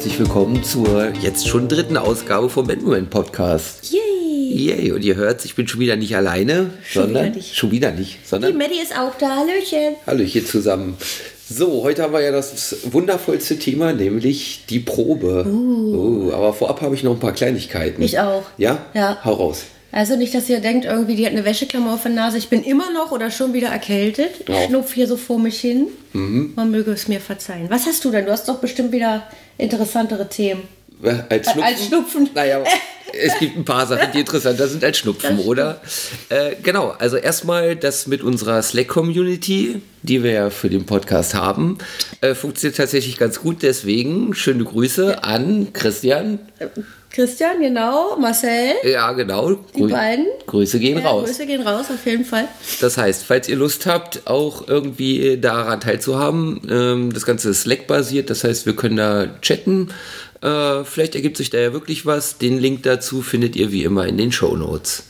herzlich willkommen zur jetzt schon dritten Ausgabe vom Batman Podcast. Yay! Yay! Und ihr hört, ich bin schon wieder nicht alleine, Schon sondern wieder nicht. schon wieder nicht, Die sondern Maddie ist auch da. Hallöchen. Hallöchen zusammen. So, heute haben wir ja das wundervollste Thema, nämlich die Probe. Oh, aber vorab habe ich noch ein paar Kleinigkeiten. Ich auch. Ja? Ja. Hau raus. Also nicht, dass ihr denkt, irgendwie, die hat eine Wäscheklammer auf der Nase. Ich bin immer noch oder schon wieder erkältet. Ja. Mhm. Ich schnupf hier so vor mich hin. Man möge es mir verzeihen. Was hast du denn? Du hast doch bestimmt wieder interessantere Themen. Als Schnupfen? als Schnupfen. Naja, es gibt ein paar Sachen, die interessanter sind als Schnupfen, Das oder? Äh, genau, also erstmal das mit unserer Slack-Community, die wir ja für den Podcast haben, äh, funktioniert tatsächlich ganz gut. Deswegen schöne Grüße an Christian. Christian, genau. Marcel. Ja, genau. Die beiden. Grüße gehen Ja, raus. Grüße gehen raus, auf jeden Fall. Das heißt, falls ihr Lust habt, auch irgendwie daran teilzuhaben, ähm, das Ganze ist Slack-basiert, das heißt, wir können da chatten. Äh, vielleicht ergibt sich da ja wirklich was. Den Link dazu findet ihr wie immer in den Show Notes.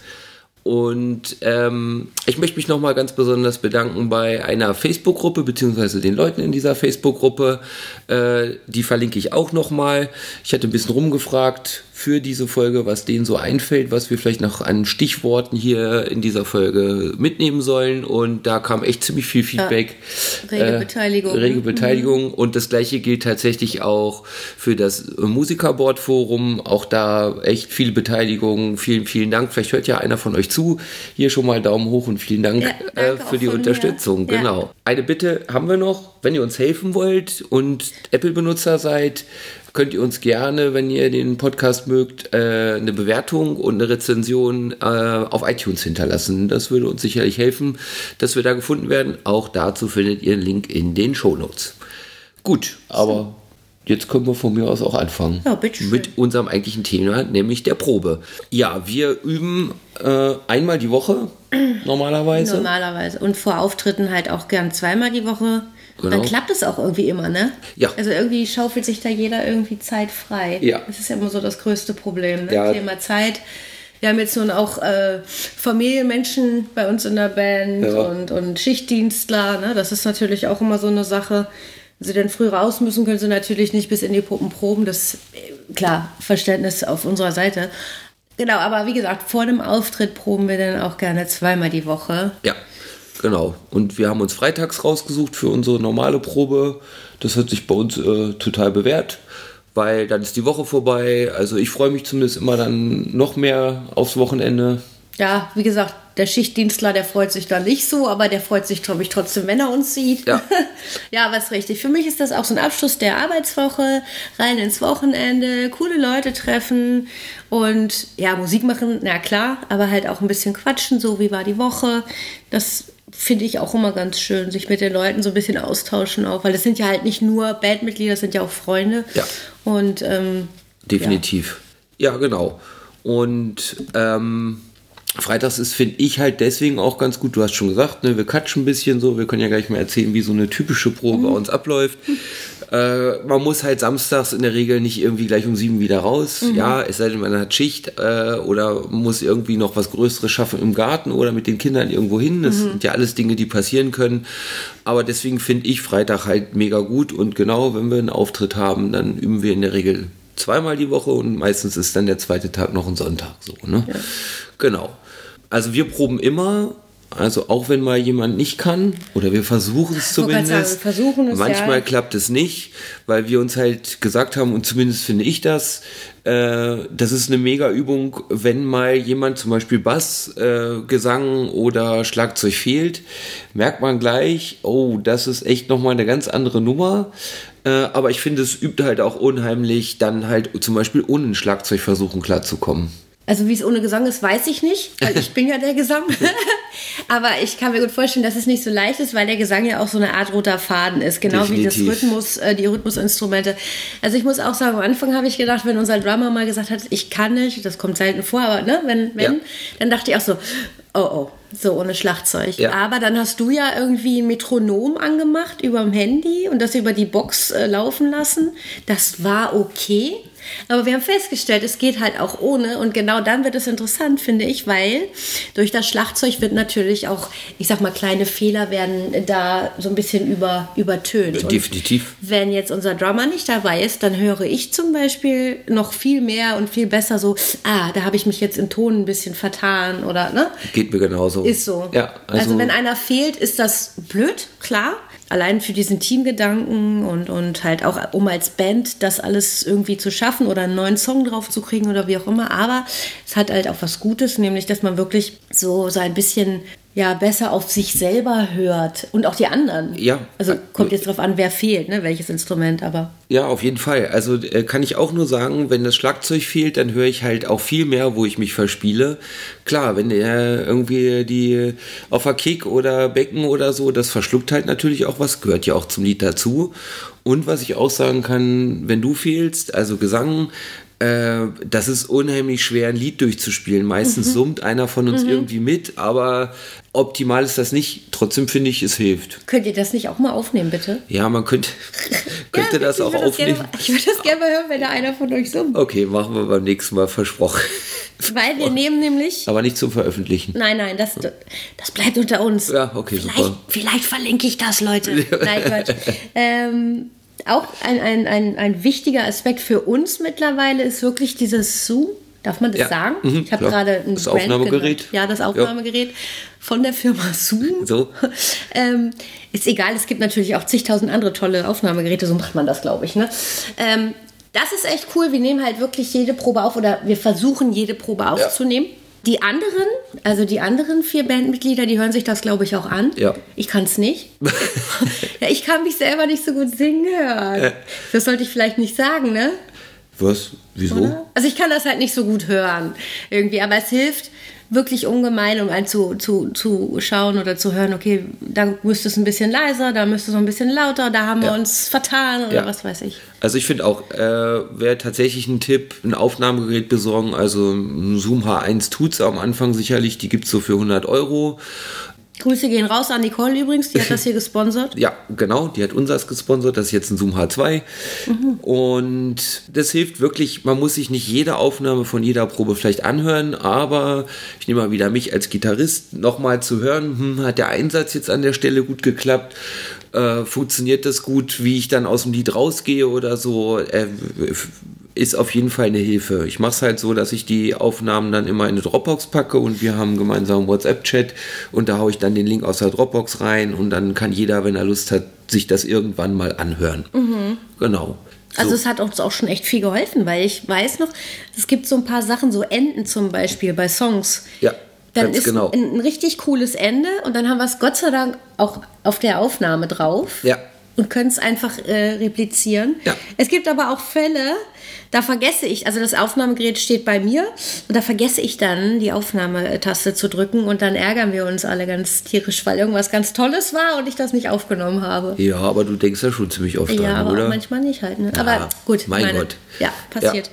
Und ähm, ich möchte mich nochmal ganz besonders bedanken bei einer Facebook-Gruppe, beziehungsweise den Leuten in dieser Facebook-Gruppe. Äh, die verlinke ich auch nochmal. Ich hatte ein bisschen rumgefragt für diese Folge, was denen so einfällt, was wir vielleicht noch an Stichworten hier in dieser Folge mitnehmen sollen. Und da kam echt ziemlich viel Feedback. Rege Beteiligung. Rege Mhm. Beteiligung. Und das gleiche gilt tatsächlich auch für das Musikerboard-Forum. Auch da echt viel Beteiligung. Vielen, vielen Dank. Vielleicht hört ja einer von euch zu. Hier schon mal Daumen hoch und vielen Dank Ja, äh, für die mir. Unterstützung. Ja. Genau. Eine Bitte haben wir noch. Wenn ihr uns helfen wollt und Apple-Benutzer seid, könnt ihr uns gerne, wenn ihr den Podcast mögt, äh, eine Bewertung und eine Rezension äh, auf iTunes hinterlassen. Das würde uns sicherlich helfen, dass wir da gefunden werden. Auch dazu findet ihr einen Link in den Shownotes. Gut, aber jetzt können wir von mir aus auch anfangen. Ja. Mit unserem eigentlichen Thema, nämlich der Probe. Ja, wir üben äh, einmal die Woche normalerweise. Normalerweise. Und vor Auftritten halt auch gern zweimal die Woche. Genau. Dann klappt es auch irgendwie immer, ne? Ja. Also irgendwie schaufelt sich da jeder irgendwie Zeit frei. Ja. Das ist ja immer so das größte Problem, ne? Ja. Thema Zeit. Wir haben jetzt nun auch äh, Familienmenschen bei uns in der Band Ja. und, und Schichtdienstler, ne? Das ist natürlich auch immer so eine Sache. Wenn sie denn früh raus müssen, können sie natürlich nicht bis in die Puppen proben. Das äh, klar, Verständnis auf unserer Seite. Genau, aber wie gesagt, vor dem Auftritt proben wir dann auch gerne zweimal die Woche. Ja, genau. Und wir haben uns freitags rausgesucht für unsere normale Probe. Das hat sich bei uns äh, total bewährt, weil dann ist die Woche vorbei. Also ich freue mich zumindest immer dann noch mehr aufs Wochenende. Ja, wie gesagt, der Schichtdienstler, der freut sich da nicht so, aber der freut sich, glaube ich, trotzdem, wenn er uns sieht. Ja. ja, aber ist richtig. Für mich ist das auch so ein Abschluss der Arbeitswoche, rein ins Wochenende, coole Leute treffen und ja, Musik machen, na klar, aber halt auch ein bisschen quatschen, so wie war die Woche. Das finde ich auch immer ganz schön, sich mit den Leuten so ein bisschen austauschen auch, weil das sind ja halt nicht nur Bandmitglieder, das sind ja auch Freunde. Ja. Und ähm, Definitiv. Ja, genau. Und ähm, Freitags ist, finde ich, halt deswegen auch ganz gut. Du hast schon gesagt, ne, wir quatschen ein bisschen so. Wir können ja gleich mal erzählen, wie so eine typische Probe bei uns abläuft. Äh, man muss halt samstags in der Regel nicht irgendwie gleich um sieben wieder raus. Ja, es sei denn, man hat Schicht äh, oder muss irgendwie noch was Größeres schaffen im Garten oder mit den Kindern irgendwo hin. Das sind ja alles Dinge, die passieren können. Aber deswegen finde ich Freitag halt mega gut. Und genau, wenn wir einen Auftritt haben, dann üben wir in der Regel zweimal die Woche und meistens ist dann der zweite Tag noch ein Sonntag. So, ne? Genau. Also wir proben immer, also auch wenn mal jemand nicht kann, oder wir versuchen es zumindest. sagen, versuchen es, Manchmal ja. klappt es nicht, weil wir uns halt gesagt haben, und zumindest finde ich das, äh, das ist eine Mega-Übung, wenn mal jemand zum Beispiel Bass, äh, Gesang oder Schlagzeug fehlt, merkt man gleich, oh, das ist echt nochmal eine ganz andere Nummer. Äh, aber ich finde, es übt halt auch unheimlich, dann halt zum Beispiel ohne ein Schlagzeug versuchen klarzukommen. Also wie es ohne Gesang ist, weiß ich nicht, weil ich bin ja der Gesang. Aber ich kann mir gut vorstellen, dass es nicht so leicht ist, weil der Gesang ja auch so eine Art roter Faden ist, genau wie das Definitiv. Rhythmus, äh, die Rhythmusinstrumente. Also ich muss auch sagen, am Anfang habe ich gedacht, wenn unser Drummer mal gesagt hat, ich kann nicht, das kommt selten vor, aber ne, wenn, wenn, Ja. dann dachte ich auch so, oh oh, so ohne Schlagzeug. Ja. Aber dann hast du ja irgendwie ein Metronom angemacht über dem Handy und das über die Box äh, laufen lassen. Das war okay. Aber wir haben festgestellt, es geht halt auch ohne. Und genau dann wird es interessant, finde ich, weil durch das Schlagzeug wird natürlich auch, ich sag mal, kleine Fehler werden da so ein bisschen über, übertönt. Und Definitiv. wenn jetzt unser Drummer nicht dabei ist, dann höre ich zum Beispiel noch viel mehr und viel besser so, ah, da habe ich mich jetzt im Ton ein bisschen vertan oder, ne? Geht mir genauso. Ist so. Ja, also, also, wenn einer fehlt, ist das blöd, klar. Allein für diesen Teamgedanken und, und halt auch, um als Band das alles irgendwie zu schaffen oder einen neuen Song drauf zu kriegen oder wie auch immer. Aber es hat halt auch was Gutes, nämlich, dass man wirklich so, so ein bisschen ja, besser auf sich selber hört und auch die anderen. Ja. Also kommt jetzt drauf an, wer fehlt, ne, welches Instrument, aber. Ja, auf jeden Fall. Also äh, kann ich auch nur sagen, wenn das Schlagzeug fehlt, dann höre ich halt auch viel mehr, wo ich mich verspiele. Klar, wenn er irgendwie die auf der Kick oder Becken oder so, das verschluckt halt natürlich auch was, gehört ja auch zum Lied dazu. Und was ich auch sagen kann, wenn du fehlst, also Gesang, äh, das ist unheimlich schwer, ein Lied durchzuspielen. Meistens Mhm. summt einer von uns irgendwie mit, aber optimal ist das nicht. Trotzdem finde ich, es hilft. Könnt ihr das nicht auch mal aufnehmen, bitte? Ja, man könnte, könnte das ich auch aufnehmen. Gerne, ich würde das gerne mal hören, wenn da einer von euch summt. Okay, machen wir beim nächsten Mal versprochen. Weil wir nehmen nämlich. Aber nicht zum Veröffentlichen. Nein, nein, das, das bleibt unter uns. Ja, okay, vielleicht, super. Vielleicht verlinke ich das, Leute. Nein, Quatsch. Ähm, auch ein, ein, ein, ein wichtiger Aspekt für uns mittlerweile ist wirklich dieses Zoom. Darf man das Ja, sagen? mhm, ich habe gerade ein Das Brand Aufnahmegerät. genannt. Ja, das Aufnahmegerät von der Firma Zoom. So. ähm, ist egal, es gibt natürlich auch zigtausend andere tolle Aufnahmegeräte, so macht man das, glaube ich. Ne? Ähm, das ist echt cool. Wir nehmen halt wirklich jede Probe auf oder wir versuchen jede Probe aufzunehmen. Die anderen, also die anderen vier Bandmitglieder, die hören sich das, glaube ich, auch an. Ja. Ich kann es nicht. ja, ich kann mich selber nicht so gut singen hören. Das sollte ich vielleicht nicht sagen, ne? Was? Wieso? Oder? Also ich kann das halt nicht so gut hören irgendwie, aber es hilft wirklich ungemein, um einen zu, zu, zu schauen oder zu hören, okay, da müsste es ein bisschen leiser, da müsste es ein bisschen lauter, da haben wir Ja. uns vertan oder Ja. was weiß ich. Also ich finde auch, äh, wäre tatsächlich ein Tipp, ein Aufnahmegerät besorgen. Also ein Zoom H1 tut's am Anfang sicherlich, die gibt's so für 100 Euro. Grüße gehen raus an Nicole übrigens, die hat das hier gesponsert. Ja, genau, die hat unseres gesponsert, das ist jetzt ein Zoom H2. Und das hilft wirklich, man muss sich nicht jede Aufnahme von jeder Probe vielleicht anhören, aber ich nehme mal wieder mich als Gitarrist nochmal zu hören, hm, hat der Einsatz jetzt an der Stelle gut geklappt? Äh, funktioniert das gut, wie ich dann aus dem Lied rausgehe oder so? Äh, ist auf jeden Fall eine Hilfe. Ich mache es halt so, dass ich die Aufnahmen dann immer in eine Dropbox packe und wir haben gemeinsam WhatsApp-Chat und da haue ich dann den Link aus der Dropbox rein und dann kann jeder, wenn er Lust hat, sich das irgendwann mal anhören. Genau. Also So. es hat uns auch schon echt viel geholfen, weil ich weiß noch, es gibt so ein paar Sachen, so Enden zum Beispiel bei Songs. Ja, Dann ist genau. ein, ein richtig cooles Ende und dann haben wir es Gott sei Dank auch auf der Aufnahme drauf. Ja. Und können es einfach äh, replizieren. Ja. Es gibt aber auch Fälle, da vergesse ich, also das Aufnahmegerät steht bei mir und da vergesse ich dann die Aufnahmetaste zu drücken und dann ärgern wir uns alle ganz tierisch, weil irgendwas ganz Tolles war und ich das nicht aufgenommen habe. Ja, aber du denkst ja schon ziemlich oft Ja, dran, aber oder? manchmal nicht halt. Ne? Ja, aber gut, mein meine- Gott. Ja, passiert. Ja.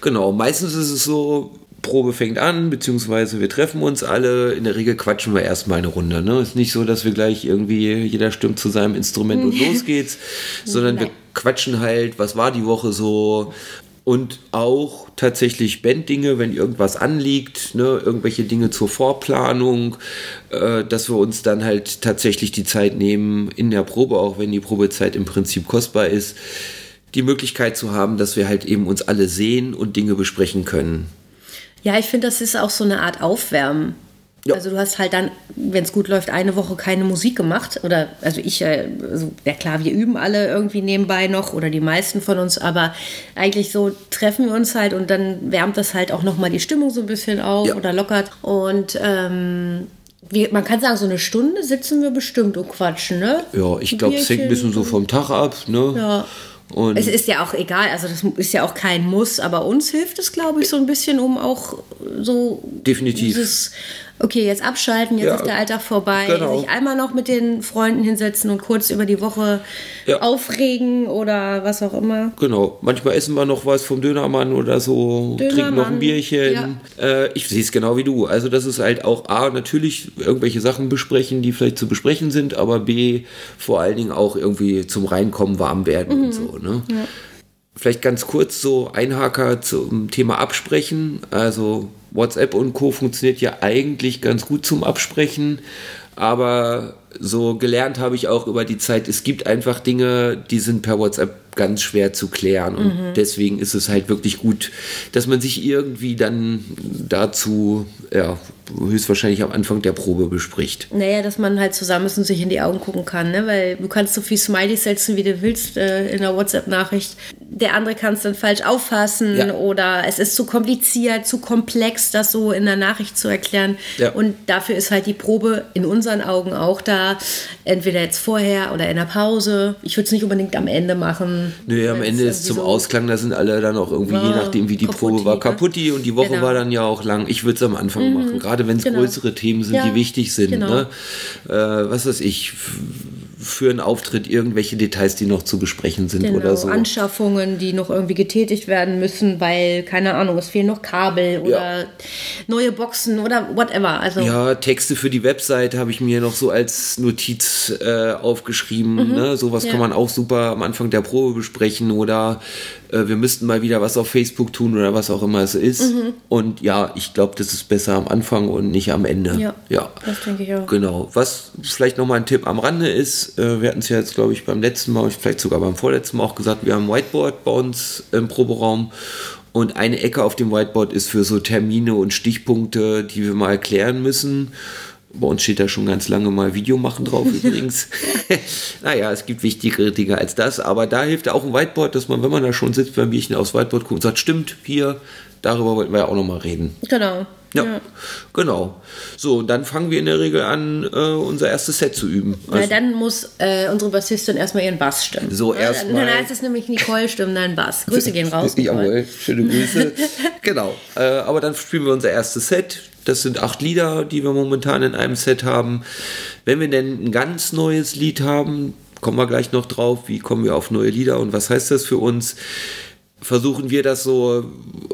Genau, meistens ist es so, Probe fängt an, beziehungsweise wir treffen uns alle. In der Regel quatschen wir erstmal eine Runde. Ne? Ist nicht so, dass wir gleich irgendwie, jeder stimmt zu seinem Instrument und los geht's, sondern wir Nein. quatschen halt, was war die Woche so. Und auch tatsächlich Banddinge, wenn irgendwas anliegt, ne, irgendwelche Dinge zur Vorplanung, äh, dass wir uns dann halt tatsächlich die Zeit nehmen, in der Probe, auch wenn die Probezeit im Prinzip kostbar ist, die Möglichkeit zu haben, dass wir halt eben uns alle sehen und Dinge besprechen können. Ja, ich finde, das ist auch so eine Art Aufwärmen. Ja. Also du hast halt dann, wenn es gut läuft, eine Woche keine Musik gemacht. Oder also ich, also, ja klar, wir üben alle irgendwie nebenbei noch oder die meisten von uns, aber eigentlich so treffen wir uns halt und dann wärmt das halt auch nochmal die Stimmung so ein bisschen auf Ja. oder lockert. Und ähm, wir, man kann sagen, so eine Stunde sitzen wir bestimmt und quatschen, ne? Ja, ich glaube, es hängt ein bisschen so vom Tag ab. Ne? Ja. Und Es ist ja auch egal, also das ist ja auch kein Muss, aber uns hilft es, glaube ich, so ein bisschen, um auch so Definitiv. dieses, okay, jetzt abschalten, jetzt Ja, ist der Alltag vorbei, genau. sich einmal noch mit den Freunden hinsetzen und kurz über die Woche Ja. aufregen oder was auch immer. Genau, manchmal essen wir noch was vom Dönermann oder so, trinken noch Dönermann, ein Bierchen. Äh, ich sehe es genau wie du. Also das ist halt auch A, natürlich irgendwelche Sachen besprechen, die vielleicht zu besprechen sind, aber B, vor allen Dingen auch irgendwie zum Reinkommen warm werden Mhm. und so. Ne? Vielleicht ganz kurz so Einhaker zum Thema Absprechen. Also WhatsApp und Co. funktioniert ja eigentlich ganz gut zum Absprechen, aber so gelernt habe ich auch über die Zeit, es gibt einfach Dinge, die sind per WhatsApp ganz schwer zu klären. Und mhm. deswegen ist es halt wirklich gut, dass man sich irgendwie dann dazu, ja, höchstwahrscheinlich am Anfang der Probe bespricht. Naja, dass man halt zusammen ist und sich in die Augen gucken kann, ne? weil du kannst so viel Smileys setzen, wie du willst äh, in der WhatsApp-Nachricht. Der andere kann es dann falsch auffassen ja. oder es ist zu kompliziert, zu komplex, das so in der Nachricht zu erklären. Ja. Und dafür ist halt die Probe in unseren Augen auch da, entweder jetzt vorher oder in der Pause. Ich würde es nicht unbedingt am Ende machen Nö, am Ende ist zum so Ausklang, da sind alle dann auch irgendwie, je nachdem wie die Probe war, kaputti und die Woche genau. war dann ja auch lang. Ich würde es am Anfang mhm. machen, gerade wenn es genau. größere Themen sind, ja. die wichtig sind. Genau. Ne? Äh, was weiß ich, für einen Auftritt irgendwelche Details, die noch zu besprechen sind genau, oder so. Anschaffungen, die noch irgendwie getätigt werden müssen, weil, keine Ahnung, es fehlen noch Kabel oder ja. neue Boxen oder whatever. Also ja, Texte für die Webseite habe ich mir noch so als Notiz äh, aufgeschrieben. Mhm. Ne? Sowas ja. kann man auch super am Anfang der Probe besprechen oder äh, wir müssten mal wieder was auf Facebook tun oder was auch immer es ist. Mhm. Und ja, ich glaube, das ist besser am Anfang und nicht am Ende. Ja, ja. das denke ich auch. Genau. Was vielleicht nochmal ein Tipp am Rande ist, äh, wir hatten es ja jetzt, glaube ich, beim letzten Mal, vielleicht sogar beim vorletzten Mal auch gesagt, wir haben ein Whiteboard bei uns im Proberaum und eine Ecke auf dem Whiteboard ist für so Termine und Stichpunkte, die wir mal erklären müssen. Bei uns steht da schon ganz lange mal Video machen drauf übrigens. naja, es gibt wichtigere Dinge als das, aber da hilft ja auch ein Whiteboard, dass man, wenn man da schon sitzt beim Bierchen aufs Whiteboard guckt und sagt, stimmt, hier, darüber wollten wir ja auch nochmal reden. Genau. Ja, ja, genau. So, und dann fangen wir in der Regel an, äh, unser erstes Set zu üben. Also, Na, dann muss äh, unsere Bassistin erstmal ihren Bass stimmen. So, erstmal. Dann heißt es nämlich Nicole stimmt deinen Bass. Grüße gehen raus. Jawohl, schöne Grüße. genau. Äh, aber dann spielen wir unser erstes Set. Das sind acht Lieder, die wir momentan in einem Set haben. Wenn wir denn ein ganz neues Lied haben, kommen wir gleich noch drauf, wie kommen wir auf neue Lieder und was heißt das für uns, versuchen wir das so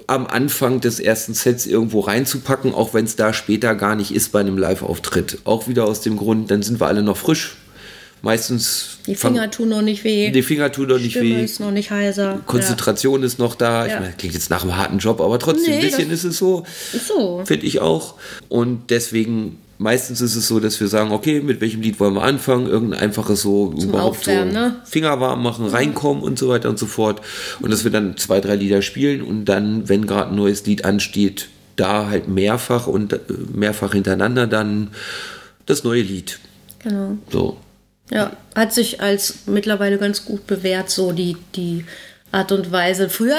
am Anfang des ersten Sets irgendwo reinzupacken, auch wenn es da später gar nicht ist bei einem Live-Auftritt. Auch wieder aus dem Grund, dann sind wir alle noch frisch meistens. Die Finger tun noch nicht weh. Die Finger tun noch nicht Stimme weh. ist noch nicht heiser. Konzentration ja. ist noch da. Ich meine, klingt jetzt nach einem harten Job, aber trotzdem nee, ein bisschen ist es so. Ist so. Finde ich auch. Und deswegen meistens ist es so, dass wir sagen, okay, mit welchem Lied wollen wir anfangen? Irgendein einfaches so Zum überhaupt Aufwärmen, so ne? Finger warm machen, mhm. reinkommen und so weiter und so fort. Und dass wir dann zwei, drei Lieder spielen und dann, wenn gerade ein neues Lied ansteht, da halt mehrfach und äh, mehrfach hintereinander dann das neue Lied. Genau. So. Ja, hat sich als mittlerweile ganz gut bewährt, so die, die Art und Weise. Früher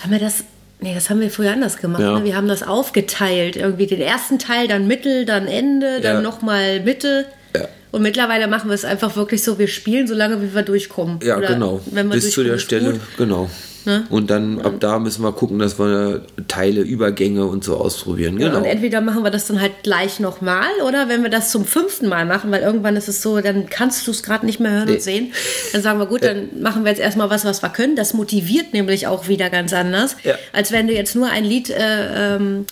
haben wir das, nee, das haben wir früher anders gemacht. Ja. Ne? Wir haben das aufgeteilt. Irgendwie den ersten Teil, dann Mittel, dann Ende, dann ja. nochmal Mitte. Ja. Und mittlerweile machen wir es einfach wirklich so, wir spielen so lange, wie wir durchkommen. Ja, Oder genau. Bis zu der Stelle, gut. genau. Ne? Und dann ab da müssen wir gucken, dass wir Teile, Übergänge und so ausprobieren. Genau. Ja, und entweder machen wir das dann halt gleich nochmal oder wenn wir das zum fünften Mal machen, weil irgendwann ist es so, dann kannst du es gerade nicht mehr hören nee. und sehen. Dann sagen wir, gut, dann machen wir jetzt erstmal was, was wir können. Das motiviert nämlich auch wieder ganz anders, ja. als wenn du jetzt nur ein Lied äh, ähm,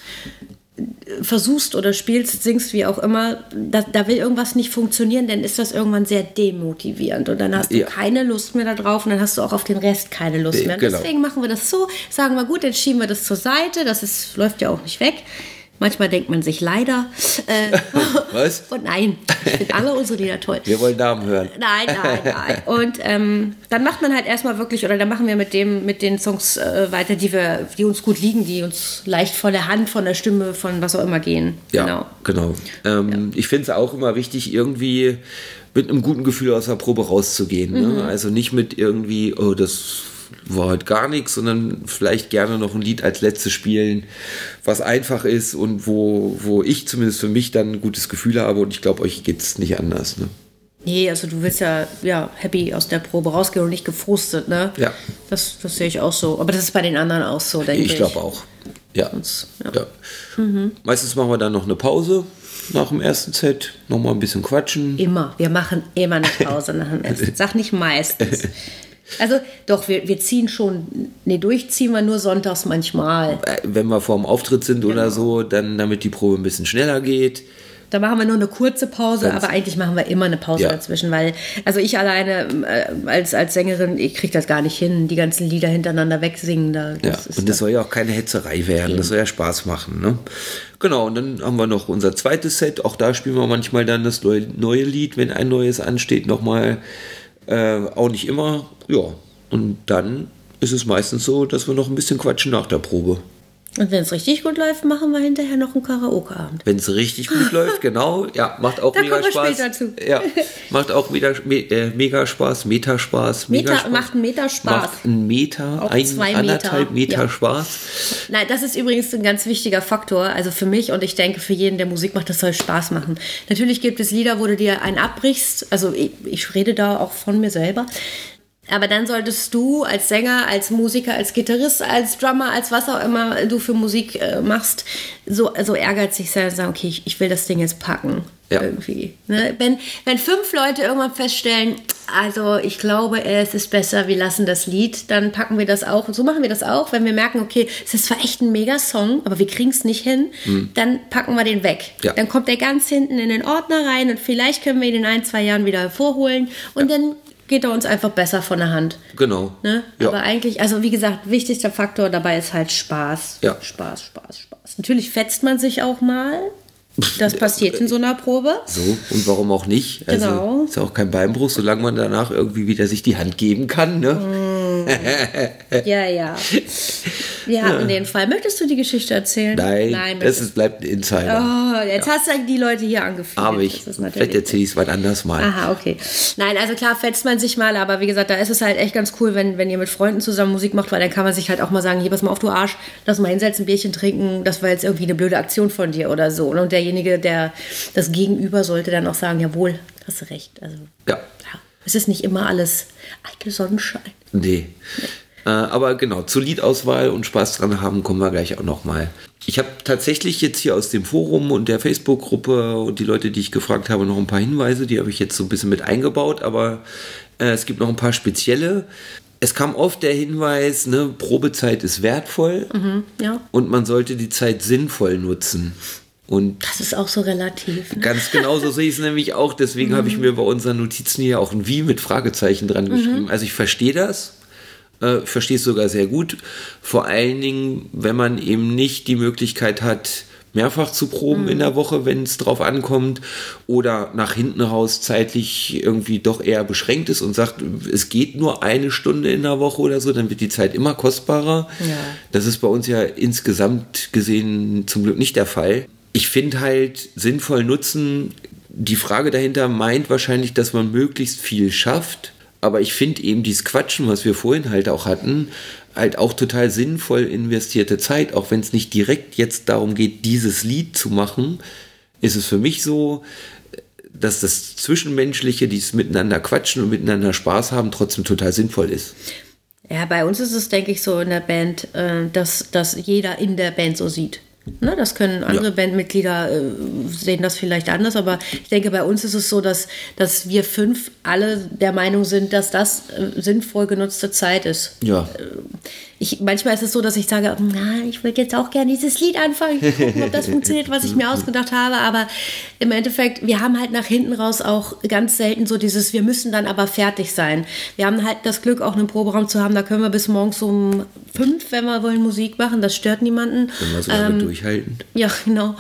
versuchst oder spielst, singst, wie auch immer, da, da, will irgendwas nicht funktionieren, dann ist das irgendwann sehr demotivierend und dann hast du ja. keine Lust mehr darauf und dann hast du auch auf den Rest keine Lust mehr. Genau. Deswegen machen wir das so, sagen wir gut, dann schieben wir das zur Seite, das ist, läuft ja auch nicht weg. Manchmal denkt man sich leider. Äh, Was? Und nein, sind alle unsere Lieder toll. Wir wollen Namen hören. Nein, nein, nein. Und ähm, dann macht man halt erstmal wirklich, oder dann machen wir mit dem, mit den Songs äh, weiter, die wir, die uns gut liegen, die uns leicht von der Hand, von der Stimme, von was auch immer gehen. Ja, genau. genau. Ähm, ja. Ich finde es auch immer wichtig, irgendwie mit einem guten Gefühl aus der Probe rauszugehen. Ne? Mhm. Also nicht mit irgendwie, oh, das war heute gar nichts, sondern vielleicht gerne noch ein Lied als letztes spielen, was einfach ist und wo, wo ich zumindest für mich dann ein gutes Gefühl habe und ich glaube, euch geht es nicht anders. Ne? Nee, also du willst ja, ja happy aus der Probe rausgehen und nicht gefrustet, ne? Ja. Das, das sehe ich auch so. Aber das ist bei den anderen auch so, denke ich. Ich glaube auch. Ja. Uns, ja. ja. Mhm. Meistens machen wir dann noch eine Pause nach dem ersten Set, nochmal ein bisschen quatschen. Immer. Wir machen immer eine Pause nach dem ersten. Sag nicht meistens. Also doch, wir, wir ziehen schon, nee, durchziehen wir nur sonntags manchmal. Äh, wenn wir vor dem Auftritt sind genau. oder so, dann damit die Probe ein bisschen schneller geht. Da machen wir nur eine kurze Pause, Ganz- aber eigentlich machen wir immer eine Pause Ja. dazwischen, weil, also ich alleine äh, als, als Sängerin, ich kriege das gar nicht hin, die ganzen Lieder hintereneinander wegsingen. Da, Ja, und das soll ja auch keine Hetzerei werden, das soll ja Spaß machen. Ne? Genau, und dann haben wir noch unser zweites Set. Auch da spielen wir manchmal dann das neue, neue Lied, wenn ein neues ansteht, nochmal. Äh, auch nicht immer. Ja, und dann ist es meistens so, dass wir noch ein bisschen quatschen nach der Probe. Und wenn es richtig gut läuft, machen wir hinterher noch einen Karaoke-Abend. Wenn es richtig gut läuft, genau. Ja, macht auch Da mega kommen wir Spaß. später zu. Ja, macht auch wieder me äh, mega Spaß. Meta- Megaspaß. macht einen Meterspaß. Macht einen Meter, Auch ein, zwei Meter, anderthalb Meter ja. Spaß. Nein, das ist übrigens ein ganz wichtiger Faktor, also für mich und ich denke für jeden, der Musik macht, das soll Spaß machen. Natürlich gibt es Lieder, wo du dir einen abbrichst, also ich, ich rede da auch von mir selber. Aber dann solltest du als Sänger, als Musiker, als Gitarrist, als Drummer, als was auch immer du für Musik äh, machst, so, so ehrgeizig sein und sagen, okay, ich, ich will das Ding jetzt packen. Ja. Irgendwie. Ne? Wenn, wenn fünf Leute irgendwann feststellen, also ich glaube, es ist besser, wir lassen das Lied, dann packen wir das auch. Und so machen wir das auch, wenn wir merken, okay, es ist zwar echt ein Mega-Song, aber wir kriegen es nicht hin, dann packen wir den weg. Ja. Dann kommt der ganz hinten in den Ordner rein und vielleicht können wir ihn in ein, zwei Jahren wieder hervorholen und dann geht er uns einfach besser von der Hand. Genau. Ne? Ja. Aber eigentlich, also wie gesagt, wichtigster Faktor dabei ist halt Spaß. Ja. Spaß, Spaß, Spaß. Natürlich fetzt man sich auch mal. Das passiert in so einer Probe. So, und warum auch nicht? Also Genau. ist ja auch kein Beinbruch, solange man danach irgendwie wieder sich die Hand geben kann. Ne? Ja, ja. Wir hatten den Fall. Möchtest du die Geschichte erzählen? Nein, Nein das ist, bleibt ein Insider. Oh, jetzt hast du die Leute hier angeführt. Aber ich, vielleicht erzähle ich es wann anders mal. Aha, okay. Nein, also klar fetzt man sich mal, aber wie gesagt, da ist es halt echt ganz cool, wenn, wenn ihr mit Freunden zusammen Musik macht, weil dann kann man sich halt auch mal sagen, hier, pass mal auf, du Arsch, lass mal hinsetzen, Bierchen trinken, das war jetzt irgendwie eine blöde Aktion von dir oder so. Und derjenige, der das Gegenüber sollte dann auch sagen, jawohl, hast du recht. Also, Ja, ja, es ist nicht immer alles eitel Sonnenschein. nee. Äh, aber genau, zur Liedauswahl und Spaß dran haben kommen wir gleich auch nochmal. Ich habe tatsächlich jetzt hier aus dem Forum und der Facebook-Gruppe und die Leute, die ich gefragt habe, noch ein paar Hinweise. Die habe ich jetzt so ein bisschen mit eingebaut, aber äh, es gibt noch ein paar spezielle. Es kam oft der Hinweis, ne, Probezeit ist wertvoll Ja, und man sollte die Zeit sinnvoll nutzen. Und das ist auch so relativ. Ne? Ganz genau so sehe ich es nämlich auch. Deswegen habe ich mir bei unseren Notizen hier auch ein Wie mit Fragezeichen dran geschrieben. Also ich verstehe das. Äh, Ich verstehe es sogar sehr gut. Vor allen Dingen, wenn man eben nicht die Möglichkeit hat, mehrfach zu proben in der Woche, wenn es drauf ankommt, oder nach hinten raus zeitlich irgendwie doch eher beschränkt ist und sagt, es geht nur eine Stunde in der Woche oder so, dann wird die Zeit immer kostbarer. Ja. Das ist bei uns ja insgesamt gesehen zum Glück nicht der Fall. Ich finde halt sinnvoll nutzen, die Frage dahinter meint wahrscheinlich, dass man möglichst viel schafft. Aber ich finde eben dieses Quatschen, was wir vorhin halt auch hatten, halt auch total sinnvoll investierte Zeit, auch wenn es nicht direkt jetzt darum geht, dieses Lied zu machen, ist es für mich so, dass das Zwischenmenschliche, dieses Miteinander quatschen und miteinander Spaß haben, trotzdem total sinnvoll ist. Ja, bei uns ist es, denke ich, so in der Band, äh, dass, dass jeder in der Band so sieht. Ne, das können andere Ja. Bandmitglieder äh, sehen das vielleicht anders, aber ich denke, bei uns ist es so, dass, dass wir fünf alle der Meinung sind, dass das äh, sinnvoll genutzte Zeit ist. Ja. Ich, manchmal ist es so, dass ich sage, na, ich würde jetzt auch gerne dieses Lied anfangen, ich gucken, ob das funktioniert, was ich mir ausgedacht habe. Aber im Endeffekt, wir haben halt nach hinten raus auch ganz selten so dieses, wir müssen dann aber fertig sein. Wir haben halt das Glück, auch einen Proberaum zu haben, da können wir bis morgens um fünf, wenn wir wollen, Musik machen. Das stört niemanden. Wenn wir so lange durchhalten. Ja, genau.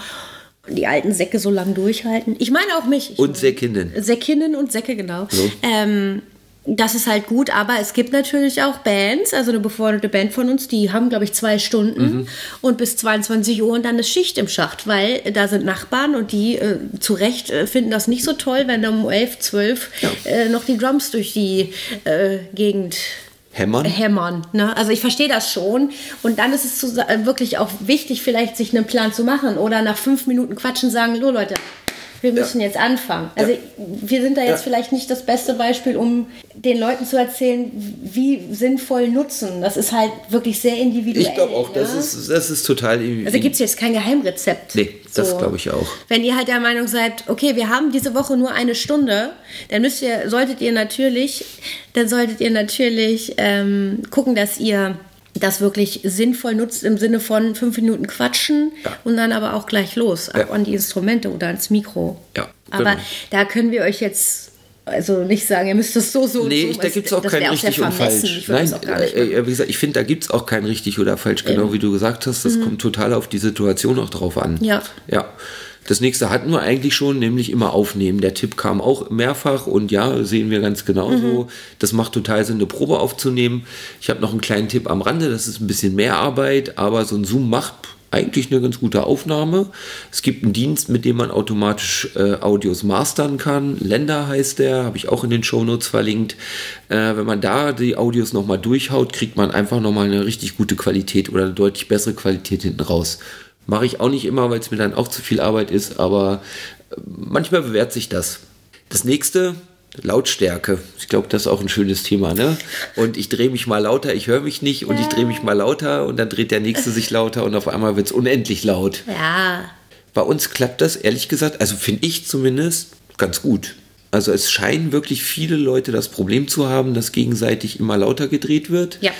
Die alten Säcke so lange durchhalten. Ich meine auch mich. Ich Und Säckinnen. Säckinnen und Säcke, genau. So. Ähm, das ist halt gut, aber es gibt natürlich auch Bands, also eine befreundete Band von uns, die haben, glaube ich, zwei Stunden Mhm. und bis 22 Uhr und dann ist Schicht im Schacht, weil da sind Nachbarn und die äh, zu Recht äh, finden das nicht so toll, wenn da um 11, 12 äh, noch die Drums durch die äh, Gegend Hämmern? hämmern. Ne? Also ich verstehe das schon. Und dann ist es zu, wirklich auch wichtig, vielleicht sich einen Plan zu machen oder nach fünf Minuten quatschen sagen, so Leute, wir müssen jetzt anfangen. Also wir sind da jetzt Ja. vielleicht nicht das beste Beispiel, um den Leuten zu erzählen, wie sinnvoll nutzen. Das ist halt wirklich sehr individuell. Ich glaube auch, das, ne? ist, das ist total. Also gibt es jetzt kein Geheimrezept. Nee, das glaube ich auch. Wenn ihr halt der Meinung seid, okay, wir haben diese Woche nur eine Stunde, dann müsst ihr, solltet ihr natürlich, dann solltet ihr natürlich ähm, gucken, dass ihr das wirklich sinnvoll nutzt im Sinne von fünf Minuten quatschen Ja. und dann aber auch gleich los, ab Ja. an die Instrumente oder ans Mikro. Ja, Aber genau. da können wir euch jetzt also nicht sagen, ihr müsst es so, so Nee, und ich, so. da gibt es auch das kein richtig und falsch. Nein, das äh, äh, wie gesagt, ich finde, da gibt es auch kein richtig oder falsch, genau wie du gesagt hast. Das kommt total auf die Situation auch drauf an. Mhm. Ja. Ja. Das nächste hatten wir eigentlich schon, nämlich immer aufnehmen. Der Tipp kam auch mehrfach und ja, sehen wir ganz genauso. Mhm. Das macht total Sinn, eine Probe aufzunehmen. Ich habe noch einen kleinen Tipp am Rande, das ist ein bisschen mehr Arbeit, aber so ein Zoom macht eigentlich eine ganz gute Aufnahme. Es gibt einen Dienst, mit dem man automatisch äh, Audios mastern kann. Länder heißt der, habe ich auch in den Shownotes verlinkt. Äh, wenn man da die Audios nochmal durchhaut, kriegt man einfach nochmal eine richtig gute Qualität oder eine deutlich bessere Qualität hinten raus. Mache ich auch nicht immer, weil es mir dann auch zu viel Arbeit ist, aber äh, manchmal bewährt sich das. Das nächste, Lautstärke. Ich glaube, das ist auch ein schönes Thema, ne? Und ich drehe mich mal lauter, ich höre mich nicht und ich drehe mich mal lauter und dann dreht der nächste sich lauter und auf einmal wird es unendlich laut. Ja, Bei uns klappt das ehrlich gesagt, also finde ich zumindest, ganz gut. Also es scheinen wirklich viele Leute das Problem zu haben, dass gegenseitig immer lauter gedreht wird. Ja.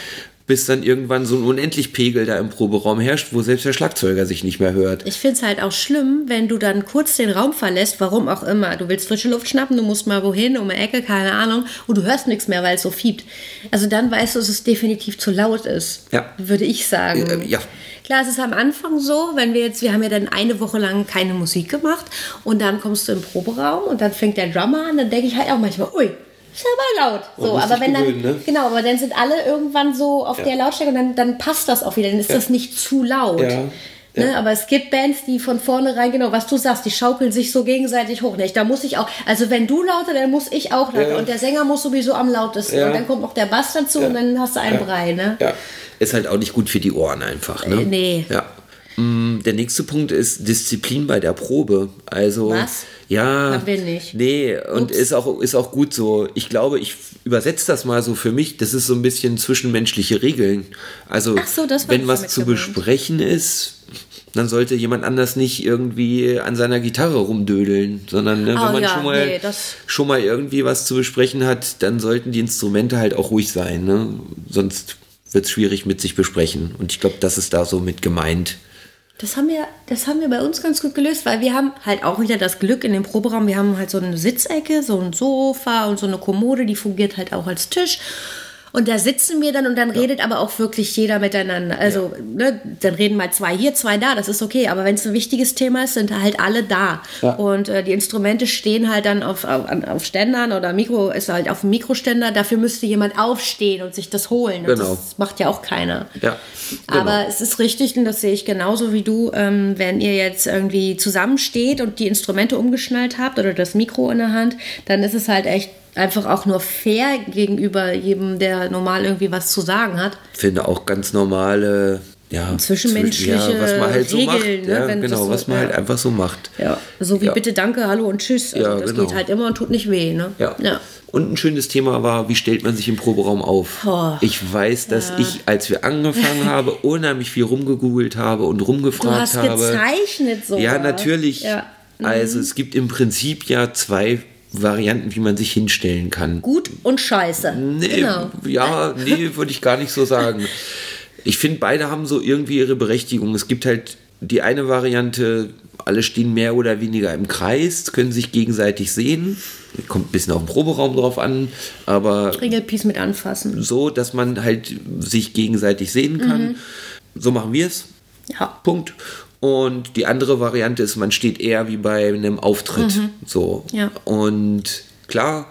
Bis dann irgendwann so ein unendlich Pegel da im Proberaum herrscht, wo selbst der Schlagzeuger sich nicht mehr hört. ich finde es halt auch schlimm, wenn du dann kurz den Raum verlässt, warum auch immer. Du willst frische Luft schnappen, du musst mal wohin, um eine Ecke, keine Ahnung, und du hörst nichts mehr, weil es so fiebt. Also dann weißt du, dass es definitiv zu laut ist. Ja. Würde ich sagen. Äh, ja. Klar, es ist am Anfang so, wenn wir jetzt, wir haben ja dann eine Woche lang keine Musik gemacht und dann kommst du im Proberaum und dann fängt der Drummer an, dann denke ich halt auch manchmal, ui, ist aber laut. So, aber wenn dann, gewöhnen, ne? genau, aber dann sind alle irgendwann so auf der Lautstärke und dann, dann passt das auch wieder, dann ist das nicht zu laut. Ja. Ne, aber es gibt Bands, die von vornherein, genau, was du sagst, die schaukeln sich so gegenseitig hoch. Nicht? Da muss ich auch, also wenn du lauter, dann muss ich auch lauter. Ja. Und der Sänger muss sowieso am lautesten. Ja. Und dann kommt noch der Bass dazu und dann hast du einen Brei, ne? Ja. Ist halt auch nicht gut für die Ohren einfach, ne? Äh, nee. Ja. Mm, Der nächste Punkt ist Disziplin bei der Probe. Also Was? Ja, Haben wir nicht. Nee, und Ups. ist auch ist auch gut so. Ich glaube, ich übersetze das mal so für mich. Das ist so ein bisschen zwischenmenschliche Regeln. Also so, wenn was zu gemeint. besprechen ist, dann sollte jemand anders nicht irgendwie an seiner Gitarre rumdödeln, sondern ne, Oh wenn man ja, schon mal nee, schon mal irgendwie was zu besprechen hat, dann sollten die Instrumente halt auch ruhig sein. Ne? Sonst wird es schwierig mit sich besprechen. Und ich glaube, das ist da so mit gemeint. Das haben, wir, das haben wir bei uns ganz gut gelöst, weil wir haben halt auch wieder das Glück in dem Proberaum, wir haben halt so eine Sitzecke, so ein Sofa und so eine Kommode, die fungiert halt auch als Tisch. Und da sitzen wir dann und dann redet aber auch wirklich jeder miteinander. Also, ne, dann reden mal zwei hier, zwei da, das ist okay. Aber wenn es ein wichtiges Thema ist, sind halt alle da. Ja. Und äh, die Instrumente stehen halt dann auf, auf, auf Ständern oder Mikro ist halt auf dem Mikroständer. Dafür müsste jemand aufstehen und sich das holen. Und Genau. Das macht ja auch keiner. Ja, genau. Aber es ist richtig, und das sehe ich genauso wie du, ähm, wenn ihr jetzt irgendwie zusammensteht und die Instrumente umgeschnallt habt oder das Mikro in der Hand, dann ist es halt echt einfach auch nur fair gegenüber jedem, der normal irgendwie was zu sagen hat. finde auch ganz normale ja, Zwischenmenschliche ja, was man halt so Regeln, macht. ne, ja, genau, so- was man ja. halt einfach so macht. Ja. So wie Ja. bitte, danke, hallo und tschüss. Also Ja, das genau. geht halt immer und tut nicht weh. Ne? Ja. ja. Und ein schönes Thema war, wie stellt man sich im Proberaum auf? Oh, ich weiß, dass ich, als wir angefangen haben, unheimlich viel rumgegoogelt habe und Du rumgefragt hast habe. gezeichnet so. Ja, natürlich. Ja. Mhm. Also es gibt im Prinzip ja zwei Varianten, wie man sich hinstellen kann. Gut und scheiße. Nee, Genau. ja, nee, würde ich gar nicht so sagen. Ich finde, beide haben so irgendwie ihre Berechtigung. Es gibt halt die eine Variante, alle stehen mehr oder weniger im Kreis, können sich gegenseitig sehen. Kommt ein bisschen auf den Proberaum drauf an, aber Regelpiece mit anfassen. so, dass man halt sich gegenseitig sehen kann. So machen wir es. Ja. Punkt. Und die andere Variante ist, man steht eher wie bei einem Auftritt. So. Ja. Und klar,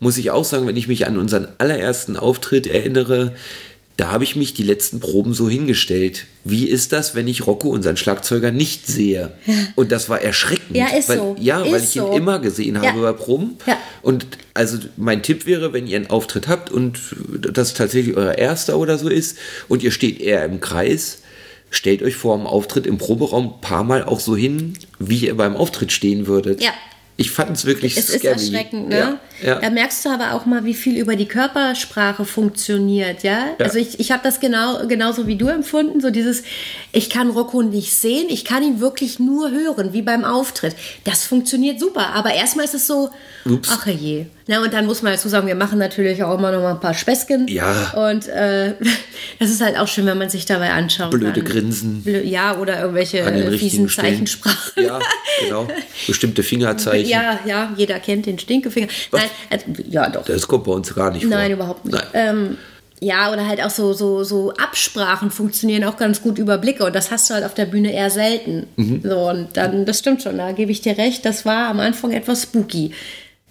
muss ich auch sagen, wenn ich mich an unseren allerersten Auftritt erinnere, da habe ich mich die letzten Proben so hingestellt. Wie ist das, wenn ich Rocco, unseren Schlagzeuger, nicht sehe? Und das war erschreckend. Ja, ist weil, so. Ja, weil Ist ich ihn so. immer gesehen habe Ja. bei Proben. Ja. Und also mein Tipp wäre, wenn ihr einen Auftritt habt und das tatsächlich euer erster oder so ist und ihr steht eher im Kreis, stellt euch vor dem Auftritt im Proberaum ein paar Mal auch so hin, wie ihr beim Auftritt stehen würdet. Ja. Ich fand es wirklich Es ist scary. erschreckend, ne? Ja. Ja. Da merkst du aber auch mal, wie viel über die Körpersprache funktioniert, ja. Ja. Also ich, ich habe das genau genauso wie du empfunden, so dieses, ich kann Rocco nicht sehen, ich kann ihn wirklich nur hören, wie beim Auftritt. Das funktioniert super, aber erstmal ist es so, Ups. ach je. Na und dann muss man dazu sagen, wir machen natürlich auch immer noch mal ein paar Späßchen. Ja. Und äh, das ist halt auch schön, wenn man sich dabei anschaut. Blöde kann. Grinsen. Blö- Ja, oder irgendwelche fiesen. Zeichensprachen. Ja, genau. Bestimmte Fingerzeichen. Ja, ja, jeder kennt den Stinkefinger. Nein, äh, ja, doch. Das kommt bei uns gar nicht vor. Nein, überhaupt nicht. Ähm, ja, oder halt auch so, so, so Absprachen funktionieren auch ganz gut über Blicke und das hast du halt auf der Bühne eher selten. Mhm. So, und dann, das stimmt schon, da gebe ich dir recht, das war am Anfang etwas spooky.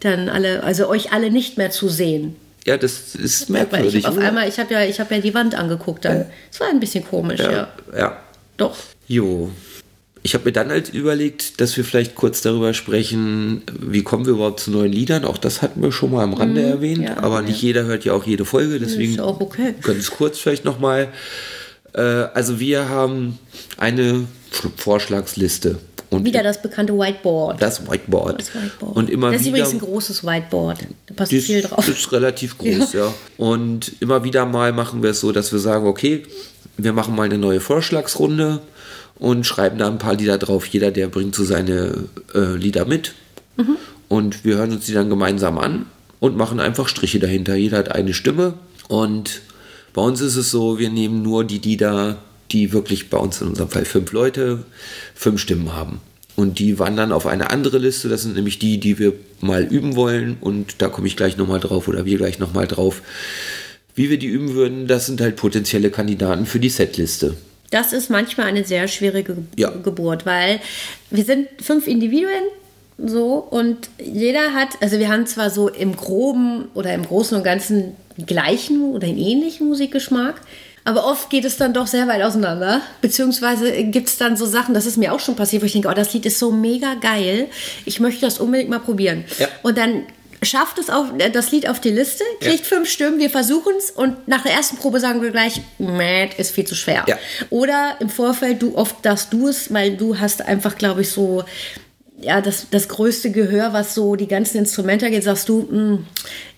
Dann alle, also euch alle nicht mehr zu sehen. Ja, das ist merkwürdig. ich auf oder? einmal, ich habe ja, ich habe ja die Wand angeguckt dann. Es war ein bisschen komisch, ja. ja. ja. Doch. Jo. Ich habe mir dann halt überlegt, dass wir vielleicht kurz darüber sprechen, wie kommen wir überhaupt zu neuen Liedern. Auch das hatten wir schon mal am Rande erwähnt, Mhm. ja, aber nicht jeder hört ja auch jede Folge, deswegen Ist auch okay. ganz kurz vielleicht nochmal. Äh, also wir haben eine Vorschlagsliste. Und Wieder das bekannte Whiteboard. das Whiteboard. Das Whiteboard. Und immer das ist wieder, übrigens ein großes Whiteboard. Da passt das, viel drauf. das ist relativ groß, ja. Und immer wieder mal machen wir es so, dass wir sagen, okay, wir machen mal eine neue Vorschlagsrunde und schreiben da ein paar Lieder drauf. Jeder, der bringt so seine äh, Lieder mit. Mhm. Und wir hören uns die dann gemeinsam an und machen einfach Striche dahinter. Jeder hat eine Stimme. Und bei uns ist es so, wir nehmen nur die Lieder, die wirklich bei uns in unserem Fall fünf Leute, fünf Stimmen haben. Und die wandern auf eine andere Liste. Das sind nämlich die, die wir mal üben wollen. Und da komme ich gleich nochmal drauf oder wir gleich nochmal drauf. Wie wir die üben würden, das sind halt potenzielle Kandidaten für die Setliste. Das ist manchmal eine sehr schwierige Ge- Ja. Geburt, weil wir sind fünf Individuen so und jeder hat, also wir haben zwar so im Groben oder im Großen und Ganzen gleichen oder einen ähnlichen Musikgeschmack, aber oft geht es dann doch sehr weit auseinander. Beziehungsweise gibt es dann so Sachen, das ist mir auch schon passiert, wo ich denke, oh, das Lied ist so mega geil, ich möchte das unbedingt mal probieren. Ja. Und dann schafft es auf, äh, das Lied auf die Liste, kriegt fünf Stimmen, wir versuchen es und nach der ersten Probe sagen wir gleich, Matt ist viel zu schwer. Ja. Oder im Vorfeld du oft darfst du es, weil du hast einfach, glaube ich, so ja, das, das größte Gehör, was so die ganzen Instrumente angeht, sagst du, mh,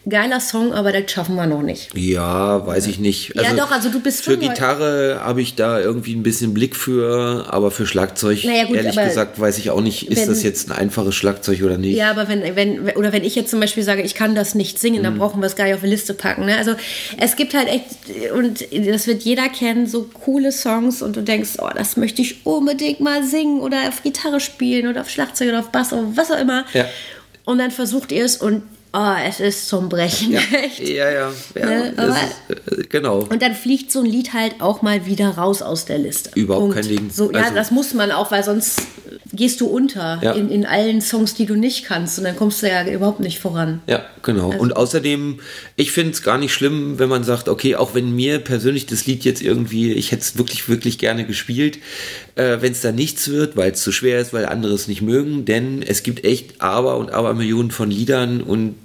geiler Song, aber das schaffen wir noch nicht. Ja, weiß ich nicht. Ja, doch, also du bist Für Gitarre habe ich da irgendwie ein bisschen Blick für, aber für Schlagzeug, Naja, gut, ehrlich gesagt, weiß ich auch nicht, ist wenn- das jetzt ein einfaches Schlagzeug oder nicht. Ja, aber wenn, wenn, oder wenn ich jetzt zum Beispiel sage, ich kann das nicht singen, Mhm. dann brauchen wir es gar nicht auf die Liste packen. Ne? Also es gibt halt echt, und das wird jeder kennen, so coole Songs und du denkst, oh, das möchte ich unbedingt mal singen oder auf Gitarre spielen oder auf Schlagzeug oder auf Bass oder was auch immer. Ja. Und dann versucht ihr es und oh, es ist zum Brechen. Ja, ja, ja. ja Ne, ist, äh, genau. Und dann fliegt so ein Lied halt auch mal wieder raus aus der Liste. Überhaupt kein Ding. So, ja, Also- das muss man auch, weil sonst gehst du unter Ja. in, in allen Songs, die du nicht kannst. Und dann kommst du ja überhaupt nicht voran. Ja, genau. Also und außerdem, ich finde es gar nicht schlimm, wenn man sagt, okay, auch wenn mir persönlich das Lied jetzt irgendwie, ich hätte es wirklich, wirklich gerne gespielt, äh, wenn es da nichts wird, weil es zu schwer ist, weil andere es nicht mögen, denn es gibt echt aber und aber Millionen von Liedern und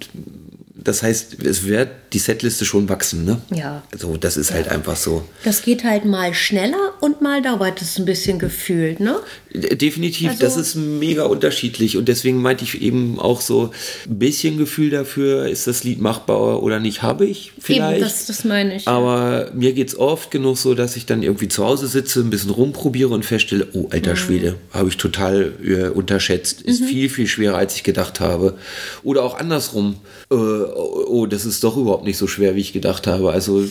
das heißt, es wird die Setliste schon wachsen, ne? Ja. So, das ist halt einfach so. Das geht halt mal schneller und mal dauert es ein bisschen gefühlt, ne? Definitiv, Also- das ist mega unterschiedlich und deswegen meinte ich eben auch so ein bisschen Gefühl dafür, ist das Lied machbar oder nicht, habe ich vielleicht. Eben, das, das meine ich. ja. Aber mir geht es oft genug so, dass ich dann irgendwie zu Hause sitze, ein bisschen rumprobiere und feststelle, oh, Mhm. alter Schwede, habe ich total äh, unterschätzt. Ist viel, viel schwerer, als ich gedacht habe. Oder auch andersrum, äh, oh, das ist doch überhaupt nicht so schwer, wie ich gedacht habe. Also